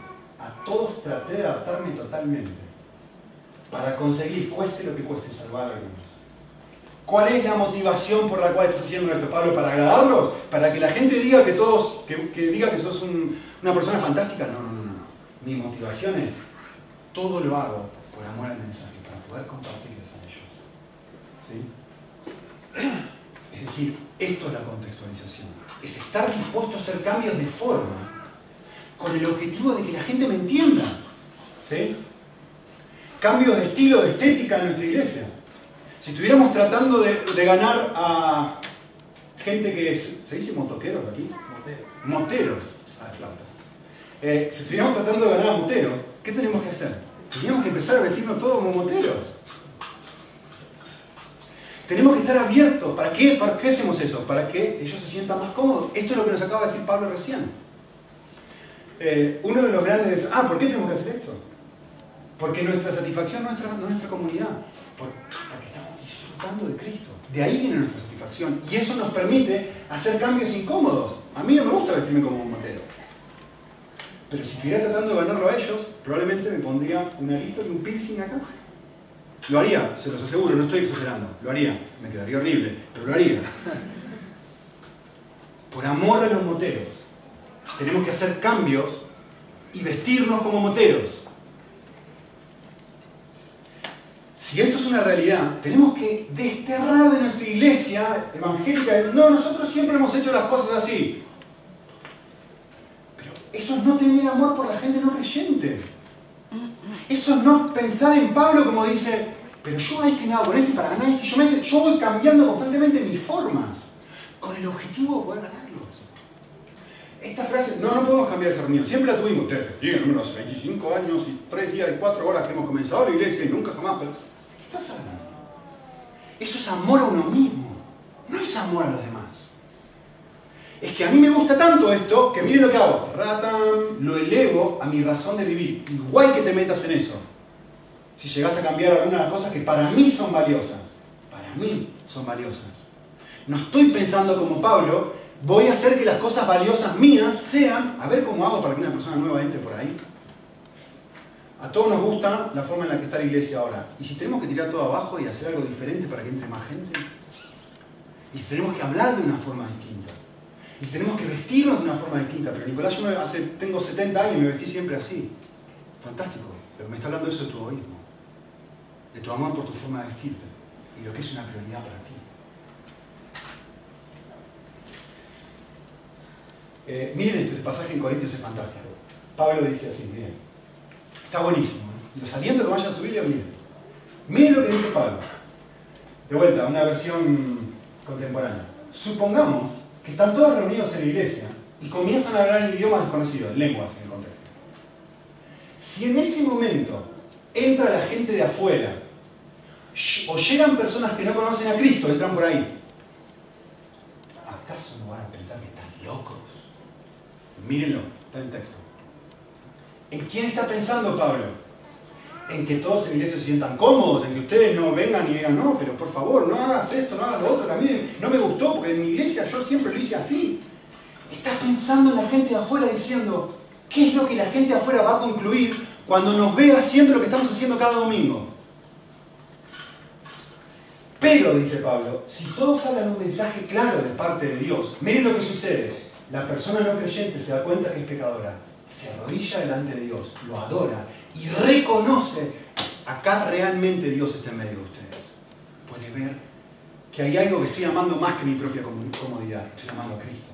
A todos traté de adaptarme totalmente para conseguir, cueste lo que cueste, salvar a algunos. ¿Cuál es la motivación por la cual estás haciendo esto, Pablo? ¿Para agradarlos? ¿Para que la gente diga que todos, que, diga que sos un, una persona fantástica? No, no, no, no. Mi motivación es, todo lo hago amor al mensaje, para poder compartirles a ellos. ¿Sí? Es decir, esto es la contextualización. Es estar dispuesto a hacer cambios de forma con el objetivo de que la gente me entienda. ¿Sí? Cambios de estilo, de estética en nuestra iglesia. Si estuviéramos tratando de, de ganar a gente que es, ¿se dice motoqueros aquí? Moteros. Moteros a la flauta. Eh, si estuviéramos tratando de ganar a moteros, ¿qué tenemos que hacer? Teníamos que empezar a vestirnos todos como moteros. Tenemos que estar abiertos. ¿Para qué? ¿Para qué hacemos eso? Para que ellos se sientan más cómodos. Esto es lo que nos acaba de decir Pablo recién. Eh, uno de los grandes... Ah, ¿por qué tenemos que hacer esto? Porque nuestra satisfacción no es nuestra, nuestra comunidad. Porque estamos disfrutando de Cristo. De ahí viene nuestra satisfacción. Y eso nos permite hacer cambios incómodos. A mí no me gusta vestirme como un motero. Pero si estuviera tratando de ganarlo a ellos, probablemente me pondría un arito y un piercing acá. Lo haría, se los aseguro, no estoy exagerando. Lo haría. Me quedaría horrible, pero lo haría. Por amor a los moteros, tenemos que hacer cambios y vestirnos como moteros. Si esto es una realidad, tenemos que desterrar de nuestra iglesia evangélica, no, nosotros siempre hemos hecho las cosas así. Eso es no tener amor por la gente no creyente. Eso es no pensar en Pablo como dice, pero yo a este hago con este para ganar este, yo, me, yo voy cambiando constantemente mis formas, con el objetivo de poder ganarlos. Esta frase, no, no podemos cambiar esa reunión, siempre la tuvimos, desde unos 25 años y 3 días y 4 horas que hemos comenzado la iglesia y nunca jamás, ¿qué estás hablando? Eso es amor a uno mismo, no es amor a los demás. Es que a mí me gusta tanto esto que miren lo que hago. Lo elevo a mi razón de vivir. Igual que te metas en eso. Si llegas a cambiar algunas cosas que para mí son valiosas. Para mí son valiosas. No estoy pensando como Pablo, voy a hacer que las cosas valiosas mías sean, a ver cómo hago para que una persona nueva entre por ahí. A todos nos gusta la forma en la que está la iglesia ahora. ¿Y si tenemos que tirar todo abajo y hacer algo diferente para que entre más gente? ¿Y si tenemos que hablar de una forma distinta? Y tenemos que vestirnos de una forma distinta. Pero Nicolás, yo hace, tengo 70 años y me vestí siempre así. Fantástico. Pero me está hablando eso de tu egoísmo. De tu amor por tu forma de vestirte. Y lo que es una prioridad para ti. Eh, miren este pasaje en Corintios, es fantástico. Pablo dice así, miren. Está buenísimo. ¿eh? Los aliento que vayan a su Biblia, miren. Miren lo que dice Pablo. De vuelta, una versión contemporánea. Supongamos que están todos reunidos en la iglesia y comienzan a hablar en idiomas desconocidos, lenguas en el contexto. Si en ese momento entra la gente de afuera o llegan personas que no conocen a Cristo, entran por ahí, ¿acaso no van a pensar que están locos? Mírenlo, está en el texto. ¿En quién está pensando Pablo? En que todos en iglesia se sientan cómodos, en que ustedes no vengan y digan, no, pero por favor, no hagas esto, no hagas lo otro, que a mí no me gustó, porque en mi iglesia yo siempre lo hice así. Estás pensando en la gente de afuera diciendo, ¿qué es lo que la gente de afuera va a concluir cuando nos ve haciendo lo que estamos haciendo cada domingo? Pero, dice Pablo, si todos hablan un mensaje claro de parte de Dios, miren lo que sucede. La persona no creyente se da cuenta que es pecadora, se arrodilla delante de Dios, lo adora y reconoce, acá realmente Dios está en medio de ustedes. Puede ver que hay algo que estoy amando más que mi propia comodidad, estoy amando a Cristo.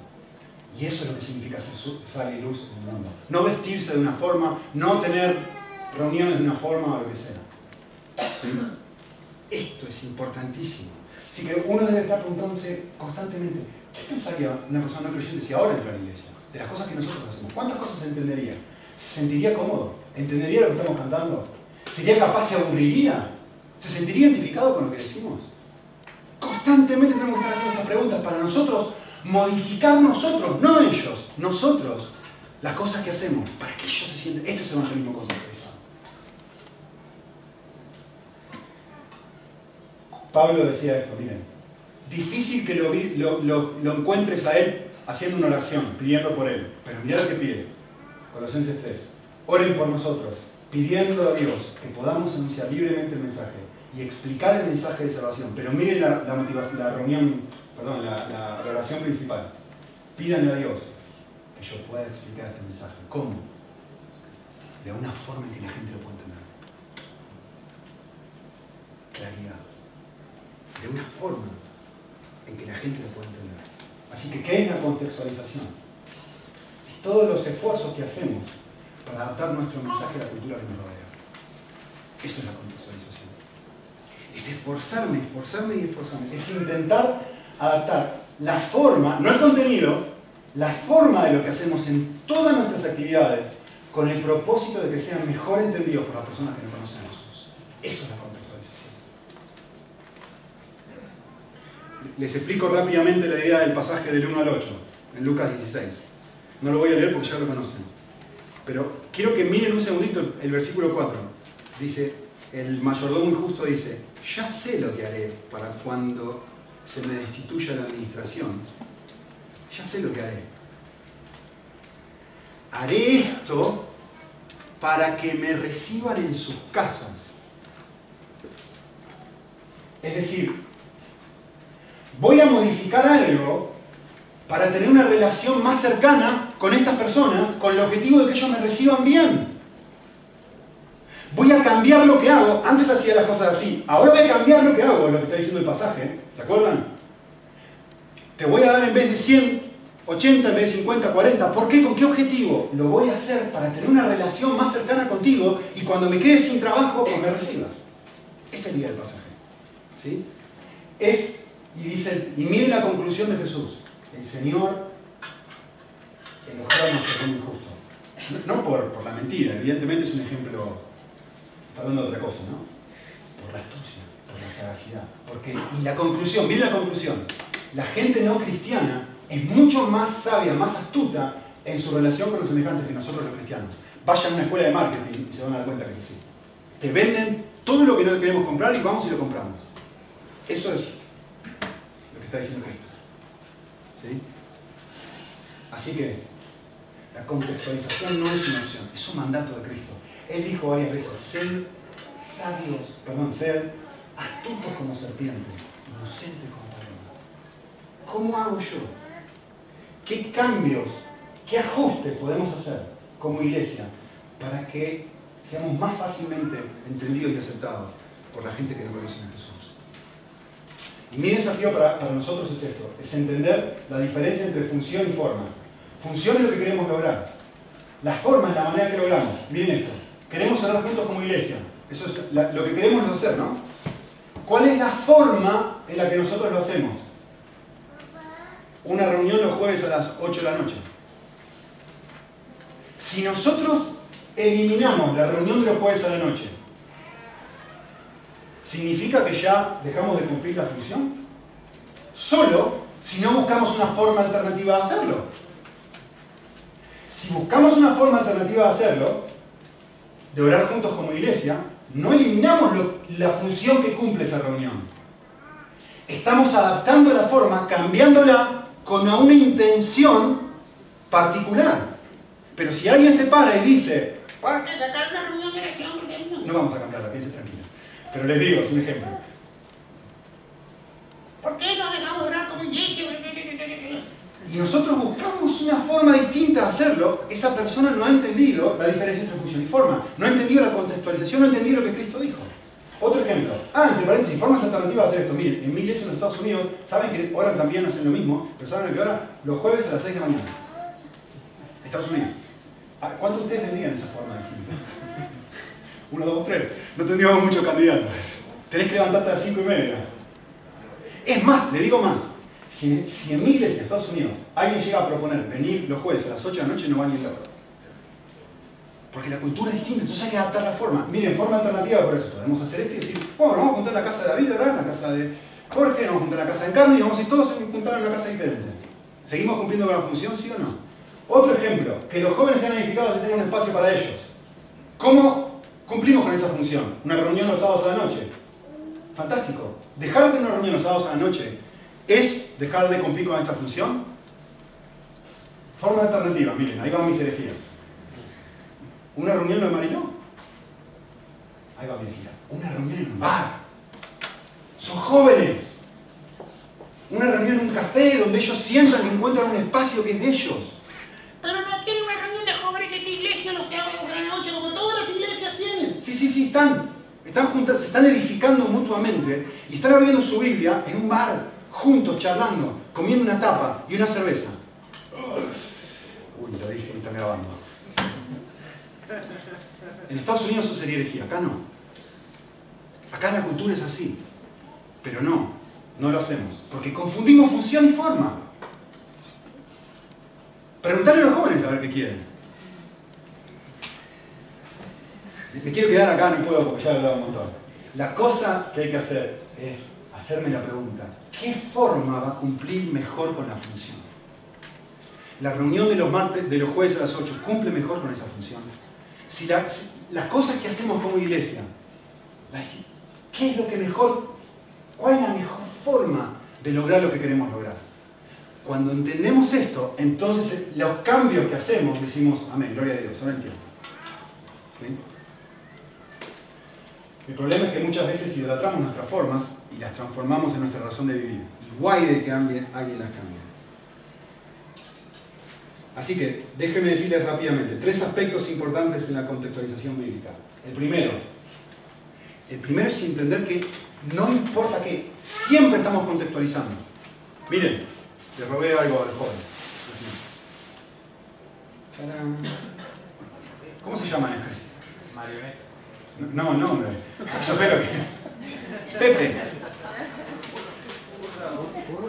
Y eso es lo que significa ser sal y luz en el mundo. No vestirse de una forma, no tener reuniones de una forma o lo que sea. Esto es importantísimo. Así que uno debe estar preguntándose constantemente, ¿qué pensaría una persona no creyente si ahora entra a la iglesia? De las cosas que nosotros hacemos. ¿Cuántas cosas entendería? ¿Se sentiría cómodo? ¿Entendería lo que estamos cantando? ¿Sería capaz, se aburriría? ¿Se sentiría identificado con lo que decimos? Constantemente tenemos que estar haciendo estas preguntas para nosotros modificar nosotros, no ellos, nosotros, las cosas que hacemos, para que ellos se sientan. Esto es evangelismo contextualizado. Pablo decía esto, miren, difícil que lo, encuentres a él haciendo una oración, pidiendo por él, pero mira lo que pide. Colosenses 3. Oren por nosotros, pidiendo a Dios que podamos anunciar libremente el mensaje y explicar el mensaje de salvación. Pero miren la, la, reunión, perdón, la, la oración principal. Pídanle a Dios que yo pueda explicar este mensaje. ¿Cómo? De una forma en que la gente lo pueda entender. Claridad. De una forma en que la gente lo pueda entender. Así que, ¿qué es la contextualización? todos los esfuerzos que hacemos para adaptar nuestro mensaje a la cultura que nos rodea. Eso es la contextualización. Es esforzarme, esforzarme y esforzarme. Es intentar adaptar la forma, no el contenido, la forma de lo que hacemos en todas nuestras actividades con el propósito de que sean mejor entendidos por las personas que no conocen a Jesús. Eso es la contextualización. Les explico rápidamente la idea del pasaje del 1 al 8, en Lucas 16. No lo voy a leer porque ya lo conocen. Pero quiero que miren un segundito el versículo 4. Dice, el mayordomo injusto dice, ya sé lo que haré para cuando se me destituya la administración. Ya sé lo que haré. Haré esto para que me reciban en sus casas. Es decir, voy a modificar algo para tener una relación más cercana con estas personas con el objetivo de que ellos me reciban bien. Voy a cambiar lo que hago. Antes hacía las cosas así. Ahora voy a cambiar lo que hago, lo que está diciendo el pasaje. ¿Se acuerdan? Te voy a dar en vez de 100, 80 en vez de 50, 40. ¿Por qué? ¿Con qué objetivo? Lo voy a hacer para tener una relación más cercana contigo y cuando me quede sin trabajo, pues me recibas. Esa es la idea del pasaje. ¿Sí? Es, y dice, y mire la conclusión de Jesús. El Señor enojó a nuestro injusto. No por, por la mentira, evidentemente es un ejemplo está hablando de otra cosa, ¿no? Por la astucia, por la sagacidad. Porque, y la conclusión, miren la conclusión. La gente no cristiana es mucho más sabia, más astuta en su relación con los semejantes que nosotros los cristianos. Vayan a una escuela de marketing y se van a dar cuenta que sí. Te venden todo lo que no queremos comprar y vamos y lo compramos. Eso es lo que está diciendo Cristo. ¿Sí? Así que la contextualización no es una opción, es un mandato de Cristo. Él dijo varias veces, sed sabios, perdón, sed astutos como serpientes, inocentes como palomas. ¿Cómo hago yo? ¿Qué cambios, qué ajustes podemos hacer como iglesia para que seamos más fácilmente entendidos y aceptados por la gente que no conoce a Jesús? Y mi desafío para, nosotros es esto, es entender la diferencia entre función y forma. Función es lo que queremos lograr. La forma es la manera que logramos. Miren esto. Queremos orar juntos como iglesia. Eso es lo que queremos hacer, ¿no? ¿Cuál es la forma en la que nosotros lo hacemos? Una reunión los jueves a las 8 de la noche. Si nosotros eliminamos la reunión de los jueves a la noche, ¿significa que ya dejamos de cumplir la función? Solo si no buscamos una forma alternativa de hacerlo. Si buscamos una forma alternativa de hacerlo, de orar juntos como iglesia, no eliminamos la función que cumple esa reunión. Estamos adaptando la forma, cambiándola con una intención particular. Pero si alguien se para y dice, ¿por qué sacar una reunión? No vamos a cambiarla, piense tranquila. Pero les digo, es un ejemplo. ¿Por qué no dejamos orar como iglesia? y nosotros buscamos una forma distinta de hacerlo, esa persona no ha entendido la diferencia entre función y forma, no ha entendido la contextualización, no ha entendido lo que Cristo dijo. Otro ejemplo. Ah, entre paréntesis, formas alternativas de hacer esto. Miren, en mi iglesia en los Estados Unidos, saben que oran también, hacen lo mismo, pero saben que ahora los jueves a las 6 de la mañana. Estados Unidos. Ah, ¿Cuántos de ustedes tendrían esa forma distinta? Uno, dos, tres. No tendríamos muchos candidatos. Tenés que levantarte a las 5 y media. Es más, le digo más. Si, en mi iglesia, en Estados Unidos, alguien llega a proponer venir los jueves a las 8 de la noche, no va ni el lado. Porque la cultura es distinta, entonces hay que adaptar la forma. Miren, forma alternativa por eso. Podemos hacer esto y decir, bueno, vamos a juntar la casa de David, ¿verdad? La casa de Jorge, nos vamos a juntar la casa de Carmen y vamos a ir todos a juntar en una casa diferente. ¿Seguimos cumpliendo con la función, sí o no? Otro ejemplo, que los jóvenes sean edificados y tengan un espacio para ellos. ¿Cómo cumplimos con esa función? Una reunión los sábados a la noche. Fantástico. Dejar de una reunión los sábados a la noche ¿Es dejar de cumplir con esta función? Forma alternativa, miren, ahí van mis herejías. ¿Una reunión de Marinó? Ahí va mi herejía. Una reunión en un bar. Son jóvenes. Una reunión en un café donde ellos sientan y encuentran un espacio que es de ellos. Pero no quieren una reunión de jóvenes en esta iglesia, no se por la noche, como todas las iglesias tienen. Sí, sí, sí, están. Están juntas, se están edificando mutuamente y están abriendo su Biblia en un bar juntos, charlando, comiendo una tapa y una cerveza. Uy, lo dije está grabando. En Estados Unidos eso sería herejía, acá no. Acá la cultura es así. Pero no, no lo hacemos. Porque confundimos función y forma. Preguntarle a los jóvenes a ver qué quieren. me quiero quedar acá, no puedo porque ya he hablado un montón. La cosa que hay que hacer es hacerme la pregunta, ¿qué forma va a cumplir mejor con la función? La reunión de los, jueves a las 8 cumple mejor con esa función. Si, las cosas que hacemos como iglesia, ¿qué es lo que mejor, cuál es la mejor forma de lograr lo que queremos lograr? Cuando entendemos esto, entonces los cambios que hacemos decimos, amén, gloria a Dios, ahora entiendo. El problema es que muchas veces idolatramos nuestras formas y las transformamos en nuestra razón de vivir. Y guay de que alguien, las cambie. Así que déjenme decirles rápidamente tres aspectos importantes en la contextualización bíblica. El primero, el primero es entender que no importa que siempre estamos contextualizando. Miren, les robé algo al joven. ¿Cómo se llama este? Marioneta. No, no, hombre. Yo sé lo que es. Pepe.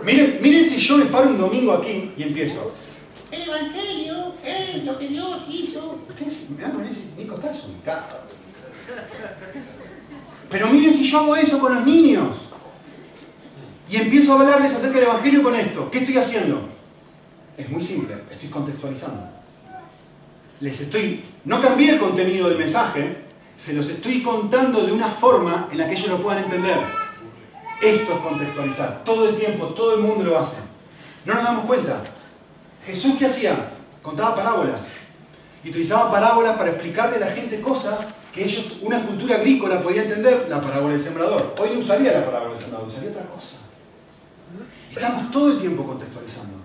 Miren, miren si yo me paro un domingo aquí y empiezo. El Evangelio es lo que Dios hizo. Ustedes me a decir, Nico, estás un Pero miren si yo hago eso con los niños. Y empiezo a hablarles acerca del Evangelio con esto. ¿Qué estoy haciendo? Es muy simple, estoy contextualizando. Les estoy, no cambié el contenido del mensaje, se los estoy contando de una forma en la que ellos lo puedan entender. Esto es contextualizar. Todo el tiempo, todo el mundo lo hace. No nos damos cuenta. Jesús, ¿qué hacía? Contaba parábolas. Y utilizaba parábolas para explicarle a la gente cosas que ellos, una cultura agrícola, podía entender. La parábola del sembrador. Hoy no usaría la parábola del sembrador, usaría otra cosa. Estamos todo el tiempo contextualizando.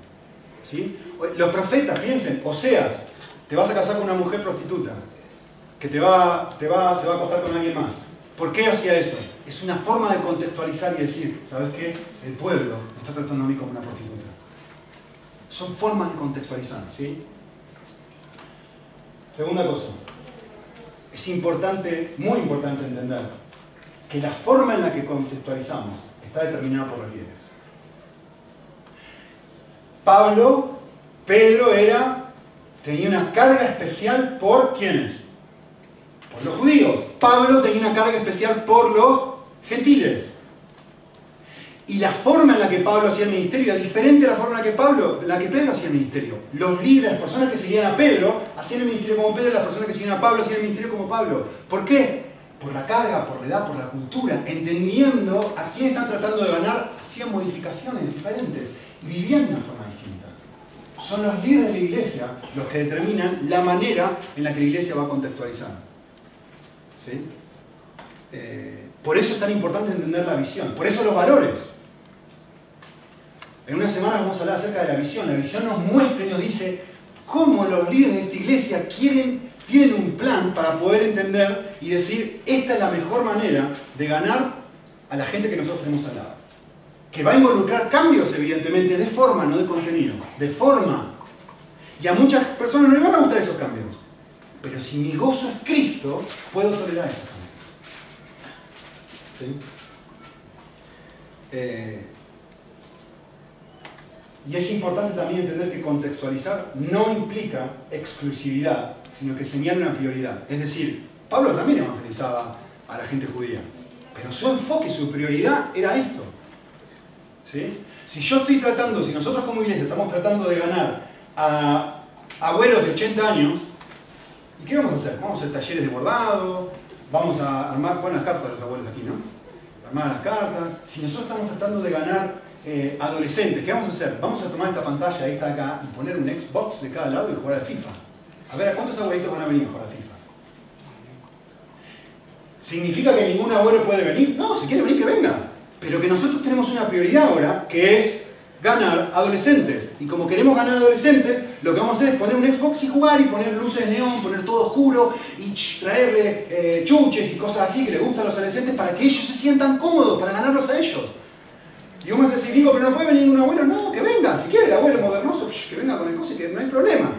¿sí? Los profetas, piensen, Oseas, te vas a casar con una mujer prostituta que te va, te va, se va a acostar con alguien más. ¿Por qué hacía eso? Es una forma de contextualizar y decir, ¿sabes qué? El pueblo me está tratando a mí como una prostituta. Son formas de contextualizar, ¿sí? Segunda cosa, es importante, muy importante entender que la forma en la que contextualizamos está determinada por los líderes. Pablo, Pedro era, tenía una carga especial por quiénes? por los judíos. Pablo tenía una carga especial por los gentiles. Y la forma en la que Pablo hacía el ministerio era diferente a la forma en la que, Pablo, la que Pedro hacía el ministerio. Los líderes, las personas que seguían a Pedro, hacían el ministerio como Pedro, las personas que seguían a Pablo hacían el ministerio como Pablo. ¿Por qué? Por la carga, por la edad, por la cultura, entendiendo a quién están tratando de ganar, hacían modificaciones diferentes y vivían de una forma. Son los líderes de la iglesia los que determinan la manera en la que la iglesia va a contextualizar. Eh, por eso es tan importante entender la visión, por eso los valores. En una semana vamos a hablar acerca de la visión. La visión nos muestra y nos dice cómo los líderes de esta iglesia tienen un plan para poder entender y decir, esta es la mejor manera de ganar a la gente que nosotros tenemos al. Que va a involucrar cambios, evidentemente, de forma, no de contenido, de forma. Y a muchas personas no les van a gustar esos cambios. Pero si mi gozo es Cristo, puedo tolerar eso ¿Sí? Eh, y es importante también entender que contextualizar no implica exclusividad, sino que señala una prioridad. Es decir, Pablo también evangelizaba a la gente judía, pero su enfoque, su prioridad era esto. Si yo estoy tratando, si nosotros como iglesia estamos tratando de ganar a abuelos de 80 años, ¿Y qué vamos a hacer? Vamos a hacer talleres de bordado, vamos a armar, buenas cartas de los abuelos aquí, ¿no? Armar las cartas. Si nosotros estamos tratando de ganar eh, adolescentes, ¿qué vamos a hacer? Vamos a tomar esta pantalla, está acá, y poner un Xbox de cada lado y jugar al FIFA. A ver, ¿a cuántos abuelitos van a venir a jugar al FIFA? ¿Significa que ningún abuelo puede venir? No, si quiere venir que venga. Pero que nosotros tenemos una prioridad ahora, que es ganar adolescentes. Y como queremos ganar adolescentes, lo que vamos a hacer es poner un Xbox y jugar y poner luces de neón, poner todo oscuro y traerle eh, chuches y cosas así que le gustan a los adolescentes para que ellos se sientan cómodos, para ganarlos a ellos. Y uno se dice, digo, pero no puede venir ningún abuelo. No, que venga, si quiere el abuelo modernoso, que venga con el coche, que no hay problema.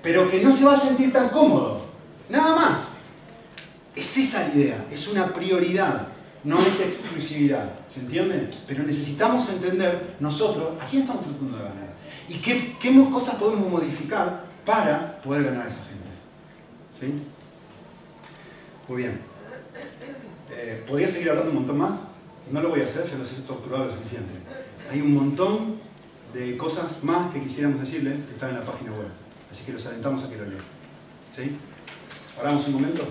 Pero que no se va a sentir tan cómodo. Nada más. Es esa la idea, es una prioridad no es exclusividad, ¿se entiende? Pero necesitamos entender nosotros a quién estamos tratando de ganar y qué, qué cosas podemos modificar para poder ganar a esa gente. ¿Sí? Muy bien. Eh, podría seguir hablando un montón más. No lo voy a hacer, ya los he torturado lo suficiente. Hay un montón de cosas más que quisiéramos decirles que están en la página web. Así que los alentamos a que lo lean. ¿Sí? Oramos un momento.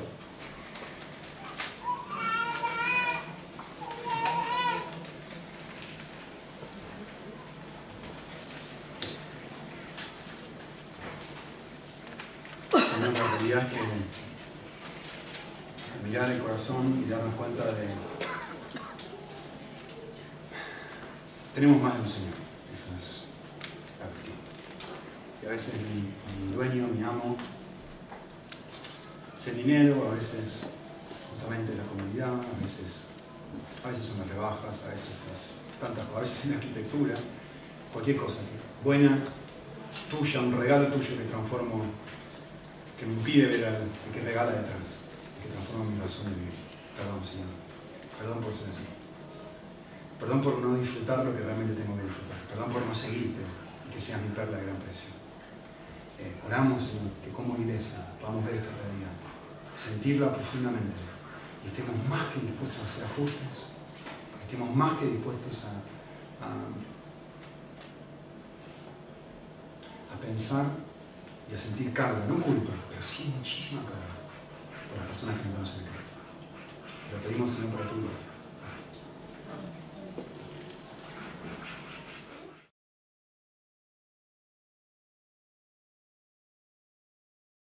Tenemos más de un Señor, esa es la cuestión. Y a veces mi, dueño, mi amo, es el dinero, a veces justamente la comodidad, a veces, a veces son las rebajas, a veces es tantas a veces es la arquitectura, cualquier cosa buena, tuya, un regalo tuyo que transformo, que me impide ver al al que regala detrás, que transforma mi razón de vivir. Perdón, Señor. Perdón por ser así. Perdón por no disfrutar lo que realmente tengo que disfrutar. Perdón por no seguirte y que seas mi perla de gran precio. Eh, oramos, Señor, que como iglesia podamos ver esta realidad, sentirla profundamente y estemos más que dispuestos a hacer ajustes, estemos más que dispuestos a, a, pensar y a sentir carga, no culpa, pero sí muchísima carga por las personas que no conocen a Cristo. Te lo pedimos, Señor, para tu gloria.